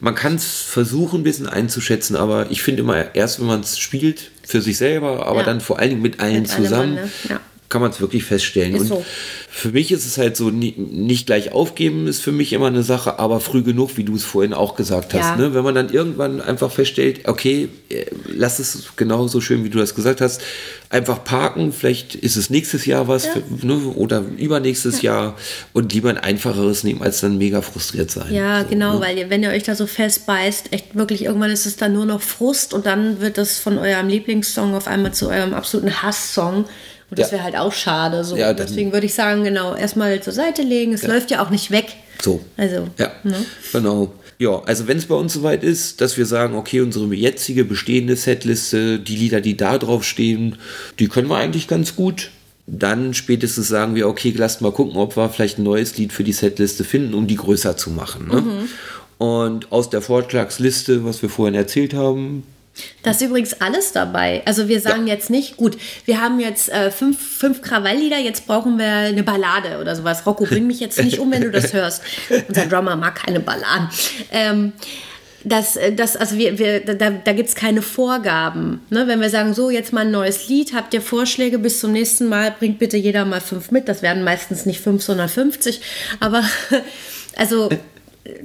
man kann es versuchen, ein bisschen einzuschätzen, aber ich finde immer erst, wenn man es spielt, für sich selber, aber Ja. dann vor allen Dingen mit allen Mit zusammen, ne? Ja. Kann man es wirklich feststellen. Ist und so. für mich ist es halt so, nicht gleich aufgeben ist für mich immer eine Sache, aber früh genug, wie du es vorhin auch gesagt hast. Ja. Ne? Wenn man dann irgendwann einfach feststellt, okay, äh, lass es genauso schön, wie du das gesagt hast, einfach parken, vielleicht ist es nächstes Jahr was für, ne? oder übernächstes Jahr und lieber ein einfacheres nehmen, als dann mega frustriert sein. Ja, So, genau, ne? weil wenn ihr euch da so festbeißt, echt wirklich irgendwann ist es dann nur noch Frust und dann wird das von eurem Lieblingssong auf einmal zu eurem absoluten Hasssong. Und das Ja. wäre halt auch schade. So. Ja, Deswegen würde ich sagen, genau, erstmal zur Seite legen. Es läuft ja auch nicht weg. So. Also, Ja, ne? genau. Ja, also wenn es bei uns soweit ist, dass wir sagen, okay, unsere jetzige bestehende Setliste, die Lieder, die da drauf stehen, die können wir eigentlich ganz gut. dann spätestens sagen wir, okay, lasst mal gucken, ob wir vielleicht ein neues Lied für die Setliste finden, um die größer zu machen. Ne? Und aus der Vorschlagsliste, was wir vorhin erzählt haben, Da ist übrigens alles dabei. Also wir sagen jetzt nicht, gut, wir haben jetzt äh, fünf, fünf Krawalllieder, jetzt brauchen wir eine Ballade oder sowas. Rocco, bring mich jetzt nicht um, wenn du das hörst. Unser Drummer mag keine Balladen. Ähm, das, äh, das, also wir, wir, da, da gibt es keine Vorgaben. Ne? Wenn wir sagen, so, jetzt mal ein neues Lied, habt ihr Vorschläge bis zum nächsten Mal, bringt bitte jeder mal fünf mit. Das werden meistens nicht fünf, sondern 50. Aber also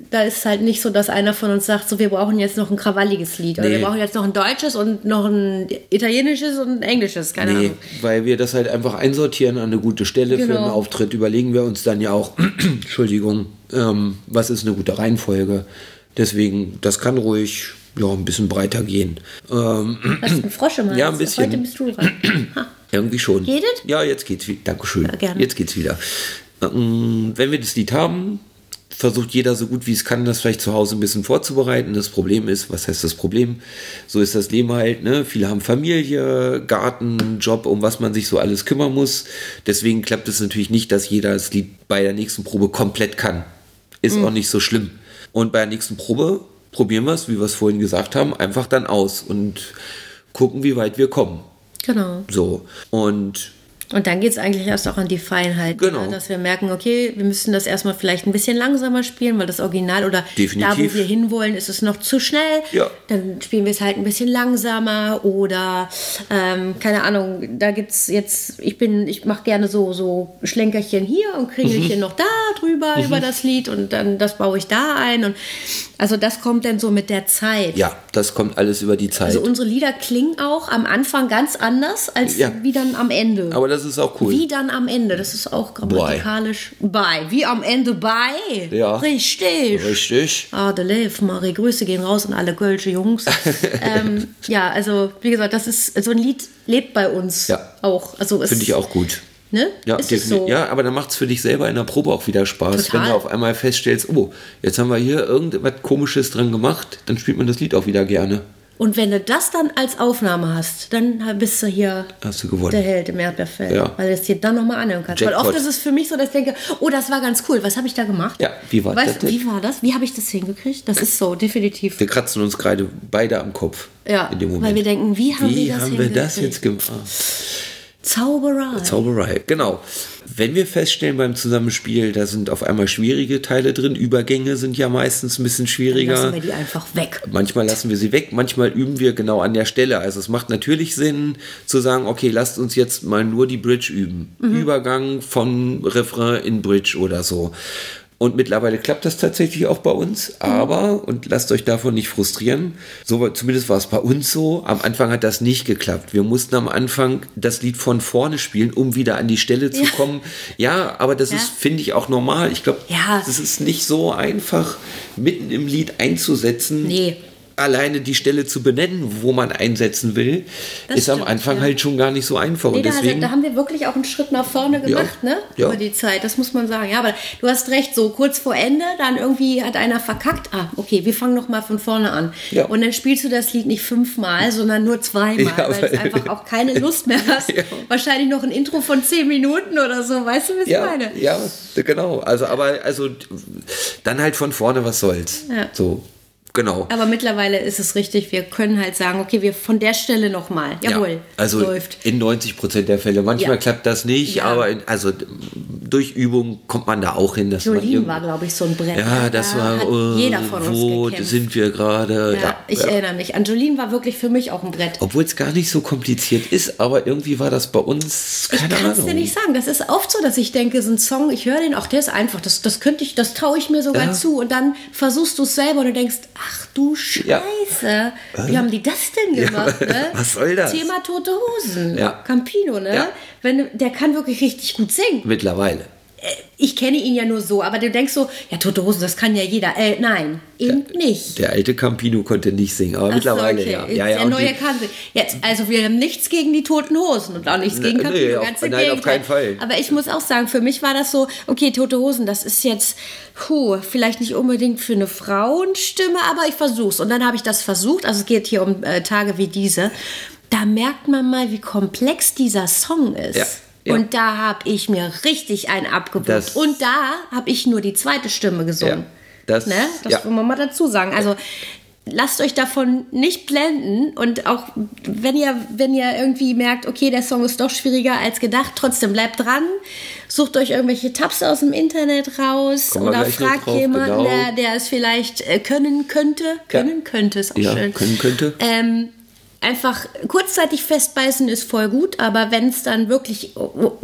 da ist halt nicht so, dass einer von uns sagt, so wir brauchen jetzt noch ein krawalliges Lied oder Nee. wir brauchen jetzt noch ein deutsches und noch ein italienisches und ein englisches, keine Nee, Ahnung. weil wir das halt einfach einsortieren an eine gute Stelle für Genau. einen Auftritt. Überlegen wir uns dann ja auch, Entschuldigung, ähm, was ist eine gute Reihenfolge. Deswegen, das kann ruhig ja, ein bisschen breiter gehen. Ähm, Hast du einen Frosch im Hals? Ja, ein bisschen. Heute bist du dran. Irgendwie schon. Geht es? Ja, jetzt geht's wieder. Dankeschön. Ja, gerne. Jetzt geht's wieder. Ähm, wenn wir das Lied haben, versucht jeder so gut wie es kann, das vielleicht zu Hause ein bisschen vorzubereiten. Das Problem ist, was heißt das Problem? So ist das Leben halt, ne? Viele haben Familie, Garten, Job, um was man sich so alles kümmern muss. Deswegen klappt es natürlich nicht, dass jeder das Lied bei der nächsten Probe komplett kann. Ist Mhm. auch nicht so schlimm. Und bei der nächsten Probe probieren wir es, wie wir es vorhin gesagt haben, einfach dann aus und gucken, wie weit wir kommen. Genau. So. Und Und dann geht es eigentlich erst auch an die Feinheiten. Genau. Ne? Dass wir merken, okay, wir müssen das erstmal vielleicht ein bisschen langsamer spielen, weil das Original oder Definitiv. da, wo wir hinwollen, ist es noch zu schnell. Ja. Dann spielen wir es halt ein bisschen langsamer oder ähm, keine Ahnung, da gibt's jetzt, ich bin, ich mache gerne so, so Schlenkerchen hier und Kringelchen Mhm. noch da drüber über das Lied und dann das baue ich da ein. Und also das kommt dann so mit der Zeit. ja, das kommt alles über die Zeit. Also unsere Lieder klingen auch am Anfang ganz anders als Ja. wie dann am Ende. Aber das ist auch cool. Wie dann am Ende, das ist auch grammatikalisch. Bei. Wie am Ende bei. Ja. Richtig. Richtig. Ah, der Lev, Marie, Grüße gehen raus an alle Kölsche Jungs. ähm, ja, also wie gesagt, das ist so ein Lied lebt bei uns Ja. auch. Also Finde ich auch gut. Ne? Ja, so. ja, aber dann macht es für dich selber in der Probe auch wieder Spaß. Total. Wenn du auf einmal feststellst, oh, jetzt haben wir hier irgendwas Komisches dran gemacht, dann spielt man das Lied auch wieder gerne. Und wenn du das dann als Aufnahme hast, dann bist du hier Hast du gewonnen. der Held im Erdbeerfeld. Ja. Weil du es dir dann nochmal anhören kannst. Weil Jackpot. oft ist es für mich so, dass ich denke, oh, das war ganz cool. Was habe ich da gemacht? Ja, wie war weißt, das? Wie war das? Wie habe ich das hingekriegt? Das ist so, definitiv. Wir kratzen uns gerade beide am Kopf. Ja, in dem Moment. weil wir denken, wie haben wie wir das haben wir das jetzt gemacht? Zauberei. Zauberei, genau. Wenn wir feststellen beim Zusammenspiel, da sind auf einmal schwierige Teile drin, Übergänge sind ja meistens ein bisschen schwieriger. Lassen wir die einfach weg. Manchmal lassen wir sie weg, manchmal üben wir genau an der Stelle. Also es macht natürlich Sinn zu sagen, okay, lasst uns jetzt mal nur die Bridge üben. Übergang von Refrain in Bridge oder so. Und mittlerweile klappt das tatsächlich auch bei uns, aber, und lasst euch davon nicht frustrieren, so, zumindest war es bei uns so, am Anfang hat das nicht geklappt. Wir mussten am Anfang das Lied von vorne spielen, um wieder an die Stelle zu Ja. kommen. Ja, aber das Ja. ist, finde ich, auch normal. Ich glaube, Ja. das ist nicht so einfach, mitten im Lied einzusetzen Nee. Alleine die Stelle zu benennen, wo man einsetzen will, Das ist am stimmt, Anfang ja. halt schon gar nicht so einfach. Nee, und da, deswegen, da haben wir wirklich auch einen Schritt nach vorne gemacht, ne? ja. Über die Zeit, das muss man sagen. Ja, aber du hast recht, so kurz vor Ende, dann irgendwie hat einer verkackt. Ah, okay, wir fangen noch mal von vorne an. Ja. Und dann spielst du das Lied nicht fünfmal, sondern nur zweimal, Ja, weil du einfach auch keine Lust mehr hast. Ja. Wahrscheinlich noch ein Intro von zehn Minuten oder so, weißt du, was ich ja, meine? ja, genau. Also, aber also dann halt von vorne, was soll's. Ja. So, genau. Aber mittlerweile ist es richtig, wir können halt sagen, okay, wir von der Stelle noch mal. Jawohl, Ja, also läuft. in 90 Prozent der Fälle. Manchmal Ja. klappt das nicht, Ja. aber in, also durch Übung kommt man da auch hin. Dass irgend- war, glaube ich, so ein Brett. Ja, Da das war, hat äh, jeder von uns wo gekämpft. sind wir gerade? Ja, ich erinnere mich. Angeline war wirklich für mich auch ein Brett. Obwohl es gar nicht so kompliziert ist, aber irgendwie war das bei uns, Ich keine kann es dir nicht sagen. Das ist oft so, dass ich denke, so ein Song, ich höre den, auch der ist einfach, das, das könnte ich, das traue ich mir sogar zu. Und dann versuchst du es selber und du denkst, ach du Ja. Scheiße, wie haben die das denn gemacht? Ne? was soll das? Thema Tote Hosen. Ja. Campino, ne? Ja. Wenn, der kann wirklich richtig gut singen. Mittlerweile. Ich kenne ihn ja nur so, aber du denkst so, ja, Tote Hosen, das kann ja jeder. Äh, nein, eben nicht. Der alte Campino konnte nicht singen, aber Ach so, mittlerweile okay. ja. Ja, ja der und neue kann singen. Jetzt, also wir haben nichts gegen die Toten Hosen und auch nichts gegen Nee, Campino. auf- ganz im nein, auf Gegenteil. keinen Fall. Aber ich muss auch sagen, für mich war das so, okay, Tote Hosen, das ist jetzt, puh, vielleicht nicht unbedingt für eine Frauenstimme, aber ich versuch's. Und dann habe ich das versucht, also es geht hier um äh, Tage wie diese. Da merkt man mal, wie komplex dieser Song ist. Ja. Ja. Und da habe ich mir richtig einen abgewürgt. Und da habe ich nur die zweite Stimme gesungen. Ja. Das, Ne? Das ja. muss man mal dazu sagen. Also lasst euch davon nicht blenden und auch wenn ihr, wenn ihr irgendwie merkt, okay, der Song ist doch schwieriger als gedacht, trotzdem bleibt dran, sucht euch irgendwelche Tabs aus dem Internet raus Kommen oder fragt drauf, jemanden, genau. der, der es vielleicht äh, können könnte. Können könnte ist auch Ja, schön. können könnte. Ähm, einfach kurzzeitig festbeißen ist voll gut, aber wenn es dann wirklich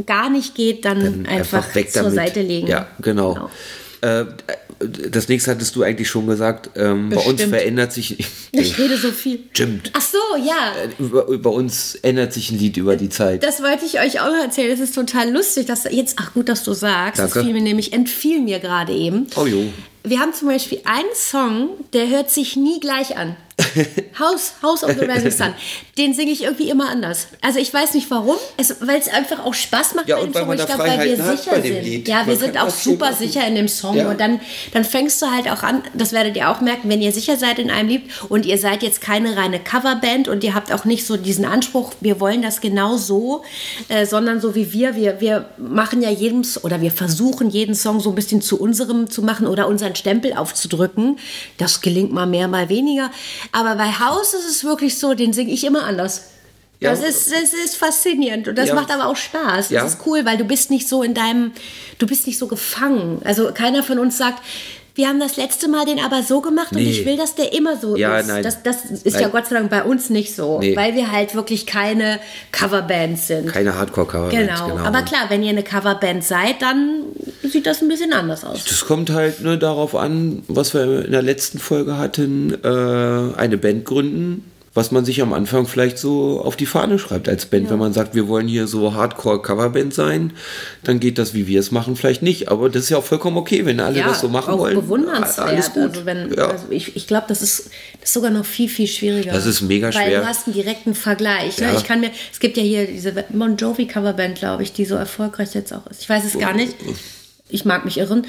gar nicht geht, dann, einfach, weg zur. Seite legen. Ja, genau. Äh, das nächste hattest du eigentlich schon gesagt. Ähm, bei uns verändert sich. Ich rede so viel. Stimmt. Ach so, ja. Über, bei uns ändert sich ein Lied über die Zeit. Das wollte ich euch auch erzählen. Das ist total lustig, dass jetzt, ach gut, dass du sagst. Danke. Das fiel mir nämlich, entfiel mir gerade eben. Oh jo. Wir haben zum Beispiel einen Song, der hört sich nie gleich an. House, House of the Rising Sun. Den singe ich irgendwie immer anders. Also ich weiß nicht warum, weil es einfach auch Spaß macht Ja, bei und dem Song. Ich glaube, weil wir sicher sind. Lied. Ja, wir Man sind auch super sicher in dem Song. Ja. Und dann, dann fängst du halt auch an, das werdet ihr auch merken, wenn ihr sicher seid in einem Lied und ihr seid jetzt keine reine Coverband und ihr habt auch nicht so diesen Anspruch, wir wollen das genau so, äh, sondern so wie wir. wir. Wir machen ja jedem, oder wir versuchen jeden Song so ein bisschen zu unserem zu machen oder unseren Stempel aufzudrücken. Das gelingt mal mehr, mal weniger. Aber bei House ist es wirklich so, den singe ich immer anders. Ja. Das, ist, das ist faszinierend und das Ja. macht aber auch Spaß. Ja. Das ist cool, weil du bist nicht so in deinem, du bist nicht so gefangen. Also keiner von uns sagt, wir haben das letzte Mal den aber so gemacht und Nee. ich will, dass der immer so Ja, ist. nein. Das, das ist ja Nein. Gott sei Dank bei uns nicht so, Nee. weil wir halt wirklich keine Coverbands sind. Keine Hardcore-Cover. Genau. aber klar, wenn ihr eine Coverband seid, dann sieht das ein bisschen anders aus. Das kommt halt ne, darauf an, was wir in der letzten Folge hatten, äh, eine Band gründen, was man sich am Anfang vielleicht so auf die Fahne schreibt als Band. Wenn man sagt, wir wollen hier so Hardcore-Coverband sein, dann geht das, wie wir es machen, vielleicht nicht. Aber das ist ja auch vollkommen okay, wenn alle das so machen auch wollen. bewundernswert. Alles gut. Also wenn, ja. also ich ich glaube, das ist, das ist sogar noch viel, viel schwieriger. Das ist mega Weil schwer. du hast einen direkten Vergleich. Ne? Ja. Ich kann mir, es gibt ja hier diese Bon Jovi Coverband, glaube ich, die so erfolgreich jetzt auch ist. Ich weiß es gar nicht. Ich mag mich irren.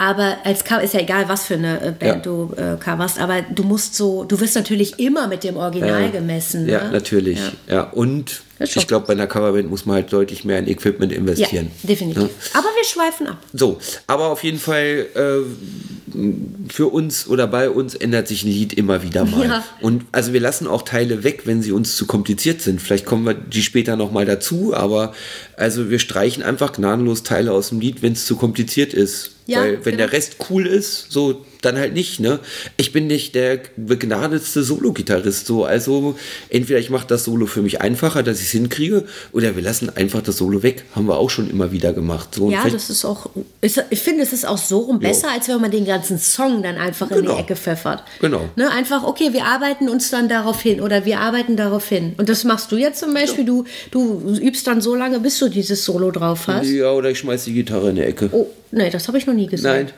Aber als Cover ist ja egal, was für eine äh, Band Ja. du äh, coverst, aber du musst so, du wirst natürlich immer mit dem Original gemessen. Ja, ne? natürlich. Ja. Ja, und ich glaube, bei einer Coverband muss man halt deutlich mehr in Equipment Ja, investieren. definitiv. Ne? Aber wir schweifen ab. So, aber auf jeden Fall äh, für uns oder bei uns ändert sich ein Lied immer wieder mal. Ja. Und also wir lassen auch Teile weg, wenn sie uns zu kompliziert sind. Vielleicht kommen wir die später nochmal dazu, aber also wir streichen einfach gnadenlos Teile aus dem Lied, wenn es zu kompliziert ist. Ja, Weil wenn genau. der Rest cool ist, so dann halt nicht, ne? Ich bin nicht der begnadetste Solo-Gitarrist, so. Also entweder ich mache das Solo für mich einfacher, dass ich es hinkriege, oder wir lassen einfach das Solo weg. Haben wir auch schon immer wieder gemacht. So, Ja, das ist auch, ich finde, es ist auch so rum besser, als wenn man den ganzen Song dann einfach in Genau. die Ecke pfeffert. Genau. Ne, einfach, okay, wir arbeiten uns dann darauf hin oder wir arbeiten darauf hin. Und das machst du jetzt zum Beispiel, du, du übst dann so lange, bis du dieses Solo drauf hast. Ja, oder ich schmeiß die Gitarre in die Ecke. Oh, nee, das habe ich noch nie gesehen. Nein.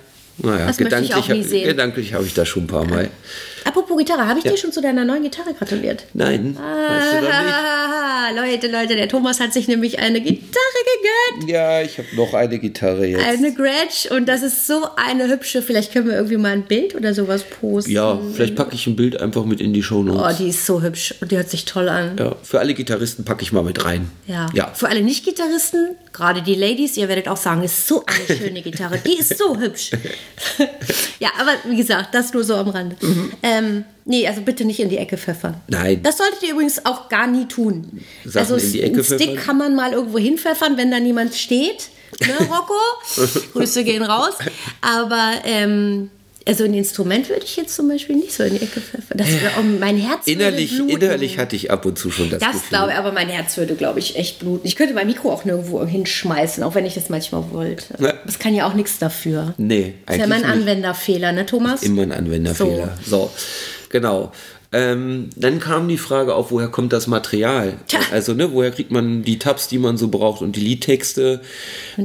Naja, Das möchte ich gedanklich, auch nie sehen. gedanklich habe ich das schon ein paar Mal. Apropos Gitarre, habe ich dir schon zu deiner neuen Gitarre gratuliert? Nein? Ah, Leute, Leute, der Thomas hat sich nämlich eine Gitarre gegönnt. Ja, ich habe noch eine Gitarre jetzt. Eine Gretsch und das ist so eine hübsche. Vielleicht können wir irgendwie mal ein Bild oder sowas posten. ja, vielleicht packe ich ein Bild einfach mit in die Show Oh, Notes. die ist so hübsch und die hört sich toll an. ja, für alle Gitarristen packe ich mal mit rein. Ja. Ja. Für alle Nicht-Gitarristen, gerade die Ladies, ihr werdet auch sagen, ist so eine schöne Gitarre. Die ist so hübsch. ja, aber wie gesagt, das nur so am Rande. Ähm, nee, also bitte nicht in die Ecke pfeffern. Nein. Das solltet ihr übrigens auch gar nie tun. Sachen also in die Ecke einen Stick pfeffern? kann man mal irgendwo hinpfeffern, wenn da niemand steht. Ne, Rocco? Grüße gehen raus. Aber ähm, also ein Instrument würde ich jetzt zum Beispiel nicht so in die Ecke pfeffern. Das würde auch mein Herz würde Innerlich, bluten. innerlich hatte ich ab und zu schon das, Das Gefühl. glaube ich, aber mein Herz würde, glaube ich, echt bluten. Ich könnte mein Mikro auch nirgendwo hinschmeißen, auch wenn ich das manchmal wollte. Das kann ja auch nichts dafür. Nee, Das ist ja eigentlich mein. Anwenderfehler, ne, Thomas? Immer ein Anwenderfehler. So, genau. Ähm, dann kam die Frage auf, woher kommt das Material? Tja. Also, ne, woher kriegt man die Tabs, die man so braucht und die Liedtexte?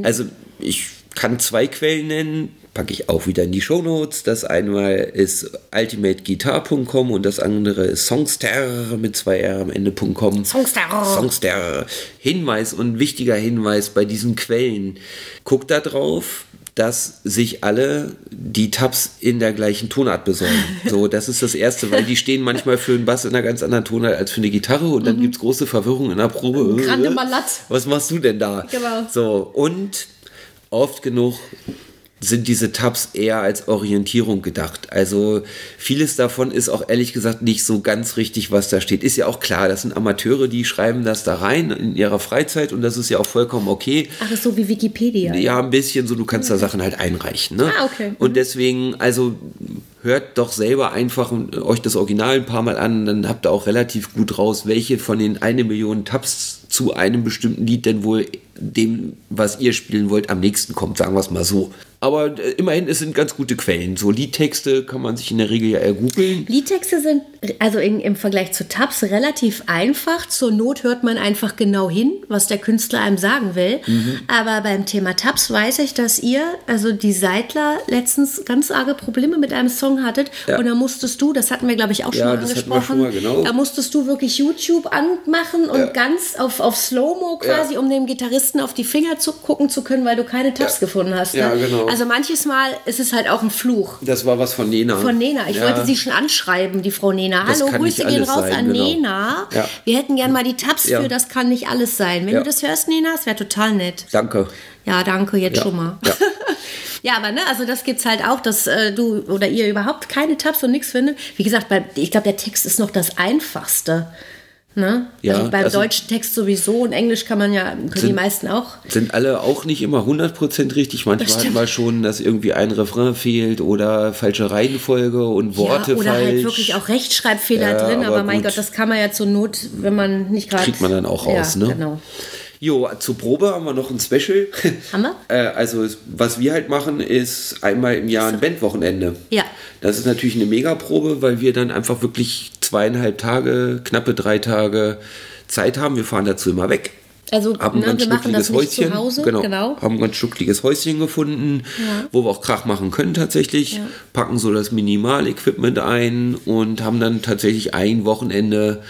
Also, ich kann zwei Quellen nennen, packe ich auch wieder in die Shownotes. Das einmal ist ultimateguitar.com und das andere ist Songster mit zwei R am Ende.com. Songster. Songster. Hinweis und wichtiger Hinweis bei diesen Quellen. Guckt da drauf, dass sich alle die Tabs in der gleichen Tonart besorgen. So, das ist das Erste, weil die stehen manchmal für einen Bass in einer ganz anderen Tonart als für eine Gitarre und dann mhm. gibt es große Verwirrung in der Probe. Grande Malat. Was machst du denn da? Genau. So, und oft genug sind diese Tabs eher als Orientierung gedacht. Also vieles davon ist auch ehrlich gesagt nicht so ganz richtig, was da steht. Ist ja auch klar, das sind Amateure, die schreiben das da rein in ihrer Freizeit und das ist ja auch vollkommen okay. Ach, ist so wie Wikipedia. Ja, ein bisschen so, du kannst da Sachen halt einreichen. Ne? Ah, okay. Und deswegen, also hört doch selber einfach euch das Original ein paar Mal an, dann habt ihr auch relativ gut raus, welche von den eine Million Tabs zu einem bestimmten Lied denn wohl dem, was ihr spielen wollt, am nächsten kommt, sagen wir es mal so. Aber äh, immerhin, es sind ganz gute Quellen. So Liedtexte kann man sich in der Regel ja ergoogeln. Liedtexte sind also in, im Vergleich zu Tabs relativ einfach. Zur Not hört man einfach genau hin, was der Künstler einem sagen will. Mhm. Aber beim Thema Tabs weiß ich, dass ihr, also die Seidler, letztens ganz arge Probleme mit einem Song hattet. Ja. Und da musstest du, das hatten wir glaube ich auch schon ja, mal angesprochen, schon mal, genau. da musstest du wirklich YouTube anmachen und ja. ganz auf, auf Slow-Mo quasi, um dem Gitarristen auf die Finger zu gucken zu können, weil du keine Tabs gefunden hast. Ne? Ja, genau. Also manches Mal ist es halt auch ein Fluch. Das war was von Nena. Von Nena. Ich wollte sie schon anschreiben, die Frau Nena. Das Hallo, Grüße gehen raus sein, an genau. Nena. Ja. Wir hätten gern mal die Tabs ja. für Das kann nicht alles sein. Wenn du das hörst, Nena, es wäre total nett. Danke. Ja, danke, jetzt schon mal. Ja. ja, aber ne, also das gibt es halt auch, dass äh, du oder ihr überhaupt keine Tabs und nichts findet. Wie gesagt, bei, ich glaube, der Text ist noch das Einfachste. Ne? Ja, also beim also deutschen Text sowieso und Englisch kann man ja, können sind, die meisten auch. Sind alle auch nicht immer 100% richtig. Manchmal hat man schon, dass irgendwie ein Refrain fehlt oder falsche Reihenfolge und Worte ja, oder halt falsch. Oder halt wirklich auch Rechtschreibfehler ja, drin, aber, aber mein Gott, das kann man ja zur Not, wenn man nicht gerade. Kriegt man dann auch raus, ja, ne? Genau. Jo, zur Probe haben wir noch ein Special. Haben wir? äh, also, was wir halt machen, ist einmal im Jahr ein Bandwochenende. Ja. Das ist natürlich eine Megaprobe, weil wir dann einfach wirklich zweieinhalb Tage, knappe drei Tage Zeit haben. Wir fahren dazu immer weg. Also haben ne, ganz schnuckliges Häuschen, genau, genau, haben ein ganz schnuckliges Häuschen gefunden, ja. wo wir auch Krach machen können tatsächlich, ja. packen so das Minimalequipment ein und haben dann tatsächlich ein Wochenende,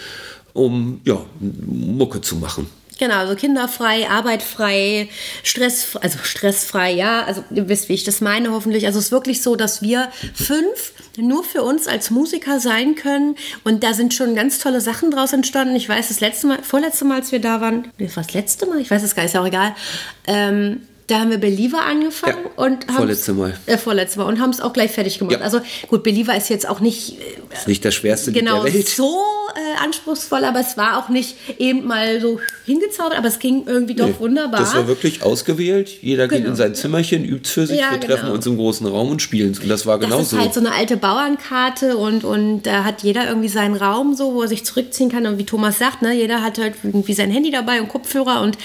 um ja Mucke zu machen. Genau, also kinderfrei, arbeitfrei, stress, also stressfrei, ja. Also ihr wisst, wie ich das meine, hoffentlich. Also es ist wirklich so, dass wir fünf nur für uns als Musiker sein können. Und da sind schon ganz tolle Sachen draus entstanden. Ich weiß, das letzte Mal, vorletzte Mal, als wir da waren, das war das letzte Mal, ich weiß es gar nicht, ist auch egal. Ähm, da haben wir Believer angefangen ja, und haben vorletzte Mal. Äh, vorletzte Mal und haben es auch gleich fertig gemacht. Ja. Also gut, Believer ist jetzt auch nicht äh, ist nicht das schwerste genau, der Welt. so äh, anspruchsvoll, aber es war auch nicht eben mal so hingezaubert, aber es ging irgendwie doch nee, wunderbar. Das war wirklich ausgewählt. Jeder genau. geht in sein Zimmerchen, übt für sich. Ja, wir treffen genau. uns im großen Raum und spielen. Und das war genau das so. Das ist halt so eine alte Bauernkarte und und da hat jeder irgendwie seinen Raum so, wo er sich zurückziehen kann und wie Thomas sagt, ne, jeder hat halt irgendwie sein Handy dabei und Kopfhörer und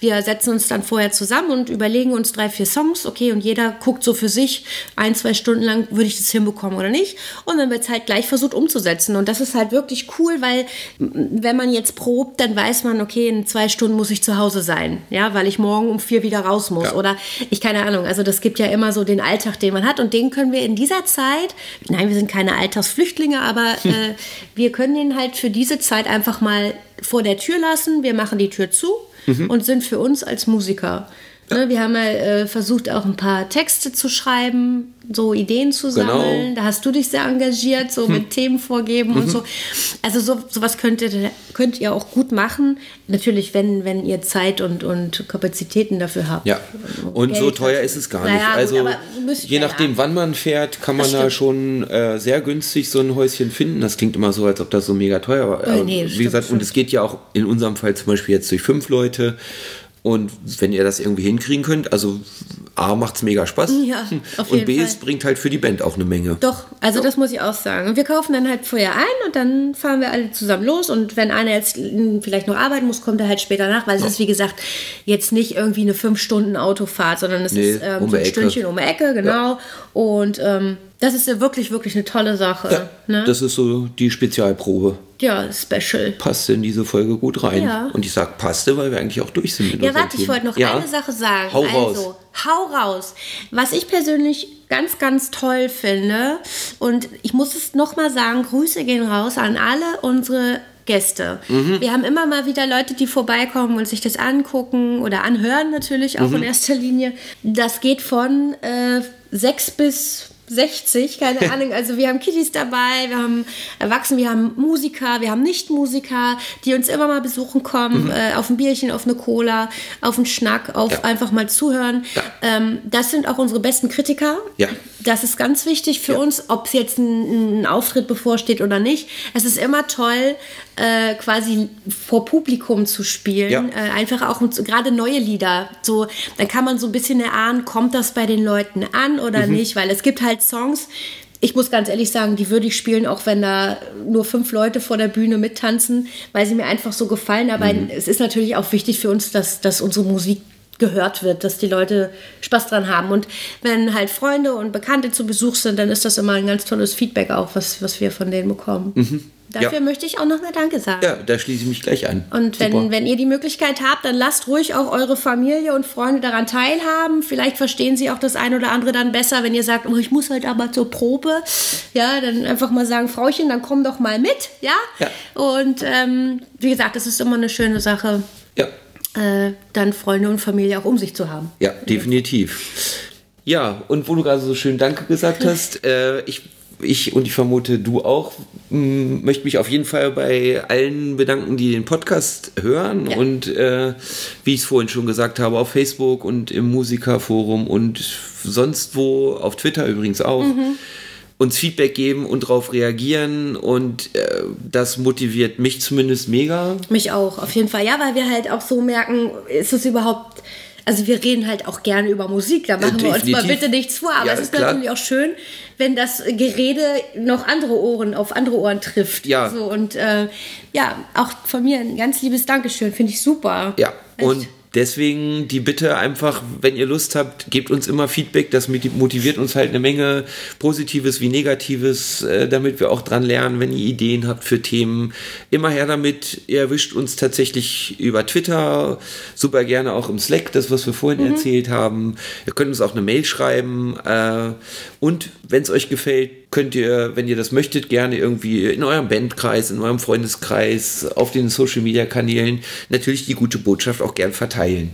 wir setzen uns dann vorher zusammen und überlegen uns drei vier vier Songs, okay, und jeder guckt so für sich, ein, zwei Stunden lang, würde ich das hinbekommen oder nicht. Und dann wird es halt gleich versucht umzusetzen. Und das ist halt wirklich cool, weil wenn man jetzt probt, dann weiß man, okay, in zwei Stunden muss ich zu Hause sein, ja, weil ich morgen um vier wieder raus muss. Ja. Oder ich keine Ahnung. Also das gibt ja immer so den Alltag, den man hat. Und den können wir in dieser Zeit, nein, wir sind keine Alltagsflüchtlinge, aber hm. äh, wir können den halt für diese Zeit einfach mal vor der Tür lassen. Wir machen die Tür zu mhm. und sind für uns als Musiker Ne, wir haben ja äh, versucht, auch ein paar Texte zu schreiben, so Ideen zu genau. sammeln. Genau. Da hast du dich sehr engagiert, so hm. mit Themen vorgeben mhm. und so. Also so, sowas könnt ihr, könnt ihr auch gut machen. Natürlich, wenn, wenn ihr Zeit und, und Kapazitäten dafür habt. Ja, und Geld so teuer hat. ist es gar nicht. Naja, also gut, müsst, je nachdem, ja. wann man fährt, kann man da schon äh, sehr günstig so ein Häuschen finden. Das klingt immer so, als ob das so mega teuer war. Oh, nee, Wie gesagt, und es geht ja auch in unserem Fall zum Beispiel jetzt durch fünf Leute. Und wenn ihr das irgendwie hinkriegen könnt, also A macht es mega Spaß ja, und B, Fall. es bringt halt für die Band auch eine Menge. Doch, also ja. das muss ich auch sagen. Und wir kaufen dann halt vorher ein und dann fahren wir alle zusammen los und wenn einer jetzt vielleicht noch arbeiten muss, kommt er halt später nach, weil es ja. ist wie gesagt jetzt nicht irgendwie eine fünf Stunden Autofahrt, sondern es nee, ist ähm, um so ein Stündchen um die Ecke, genau. Und ähm, das ist ja wirklich, wirklich eine tolle Sache. Ne? Das ist so die Spezialprobe. Ja, special. Passte in diese Folge gut rein. Ja. Und ich sage passte, weil wir eigentlich auch durch sind. Mit ja, warte, ich wollte noch ja. eine Sache sagen. Hau raus. Hau raus. Was ich persönlich ganz, ganz toll finde, und ich muss es nochmal sagen, Grüße gehen raus an alle unsere Gäste. Wir haben immer mal wieder Leute, die vorbeikommen und sich das angucken oder anhören natürlich auch in erster Linie. Das geht von äh, sechs bis 60, keine Ahnung. Also wir haben Kiddies dabei, wir haben Erwachsene, wir haben Musiker, wir haben Nicht-Musiker, die uns immer mal besuchen kommen, äh, auf ein Bierchen, auf eine Cola, auf einen Schnack, auf Ja. einfach mal zuhören. Ja. Ähm, das sind auch unsere besten Kritiker. Ja. Das ist ganz wichtig für Ja. uns, ob es jetzt ein, ein Auftritt bevorsteht oder nicht. Es ist immer toll, äh, quasi vor Publikum zu spielen. Ja. Äh, einfach auch gerade neue Lieder. So, dann kann man so ein bisschen erahnen, kommt das bei den Leuten an oder Mhm. nicht, weil es gibt halt Songs. Ich muss ganz ehrlich sagen, die würde ich spielen, auch wenn da nur fünf Leute vor der Bühne mittanzen, weil sie mir einfach so gefallen. Aber Mhm. es ist natürlich auch wichtig für uns, dass, dass unsere Musik gehört wird, dass die Leute Spaß dran haben. Und wenn halt Freunde und Bekannte zu Besuch sind, dann ist das immer ein ganz tolles Feedback auch, was, was wir von denen bekommen. Dafür Mhm. Ja. möchte ich auch noch mal Danke sagen. Ja, da schließe ich mich gleich an. Und wenn, Super. wenn ihr die Möglichkeit habt, dann lasst ruhig auch eure Familie und Freunde daran teilhaben. Vielleicht verstehen sie auch das ein oder andere dann besser, wenn ihr sagt, oh, ich muss halt aber zur Probe. Ja, dann einfach mal sagen, Frauchen, dann komm doch mal mit. Ja. Ja. Und ähm, wie gesagt, es ist immer eine schöne Sache, Ja, äh, dann Freunde und Familie auch um sich zu haben. ja, definitiv. Ja, und wo du gerade so schön Danke gesagt hast, äh, ich, ich und ich vermute du auch, möchte mich auf jeden Fall bei allen bedanken, die den Podcast hören Ja. und äh, wie ich es vorhin schon gesagt habe, auf Facebook und im Musikerforum und sonst wo, auf Twitter übrigens auch. Uns Feedback geben und darauf reagieren und äh, das motiviert mich zumindest mega. Mich auch, auf jeden Fall. Ja, weil wir halt auch so merken, ist es überhaupt. Also wir reden halt auch gerne über Musik, da machen wir uns mal definitiv. bitte nichts vor. Aber Ja, es ist ist klar. natürlich auch schön, wenn das Gerede noch andere Ohren auf andere Ohren trifft. Ja. So, und äh, ja, auch von mir ein ganz liebes Dankeschön, finde ich super. Ja, Echt. und deswegen die Bitte einfach, wenn ihr Lust habt, gebt uns immer Feedback. Das motiviert uns halt eine Menge Positives wie Negatives, äh, damit wir auch dran lernen, wenn ihr Ideen habt für Themen. Immer her damit. Ihr erwischt uns tatsächlich über Twitter, super gerne auch im Slack, das, was wir vorhin erzählt haben. Ihr könnt uns auch eine Mail schreiben. Äh, und wenn es euch gefällt, könnt ihr, wenn ihr das möchtet, gerne irgendwie in eurem Bandkreis, in eurem Freundeskreis, auf den Social Media Kanälen natürlich die gute Botschaft auch gern verteilen.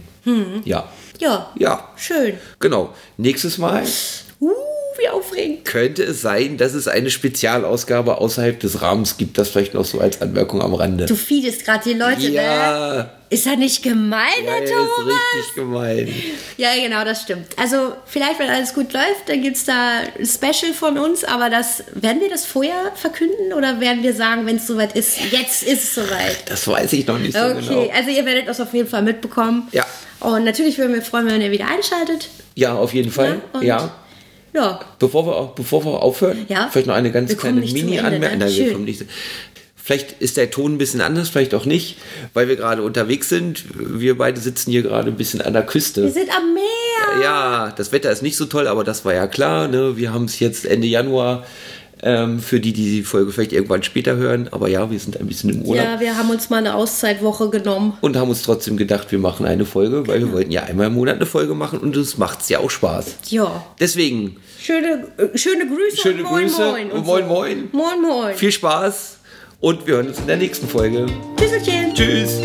Ja. Ja, Ja, schön. genau. Nächstes Mal Uh, wie aufregend. könnte es sein, dass es eine Spezialausgabe außerhalb des Rahmens gibt. Das vielleicht noch so als Anmerkung am Rande. Du feedest gerade die Leute, ne? ja, Ist er nicht gemein, ja, ist Thomas? richtig gemein. Ja, genau, das stimmt. Also vielleicht, wenn alles gut läuft, dann gibt es da ein Special von uns, aber das werden wir das vorher verkünden oder werden wir sagen, wenn es soweit ist, jetzt ist es soweit? Das weiß ich noch nicht so Okay, genau. also ihr werdet das auf jeden Fall mitbekommen. Ja. Und natürlich würden wir freuen, wenn ihr wieder einschaltet. Ja, auf jeden Fall. Ja, ja. Ja, Bevor wir, bevor wir aufhören, Ja. vielleicht noch eine ganz Wir kleine Mini-Anmerkung. Wir. Vielleicht ist der Ton ein bisschen anders, vielleicht auch nicht, weil wir gerade unterwegs sind. Wir beide sitzen hier gerade ein bisschen an der wir Küste. sind am Meer. Ja, das Wetter ist nicht so toll, aber das war ja klar. Ne? Wir haben es jetzt Ende Januar. Ähm, für die, die die Folge vielleicht irgendwann später hören. Aber ja, wir sind ein bisschen im Urlaub. Ja, wir haben uns mal eine Auszeitwoche genommen. Und haben uns trotzdem gedacht, wir machen eine Folge, weil Genau. wir wollten ja einmal im Monat eine Folge machen und es macht ja auch Spaß. Ja. Deswegen Schöne, äh, schöne Grüße Schöne und moin Grüße moin. und und moin so. moin. Moin moin. viel Spaß und wir hören uns in der nächsten Folge. Tschüsselchen. Tschüss.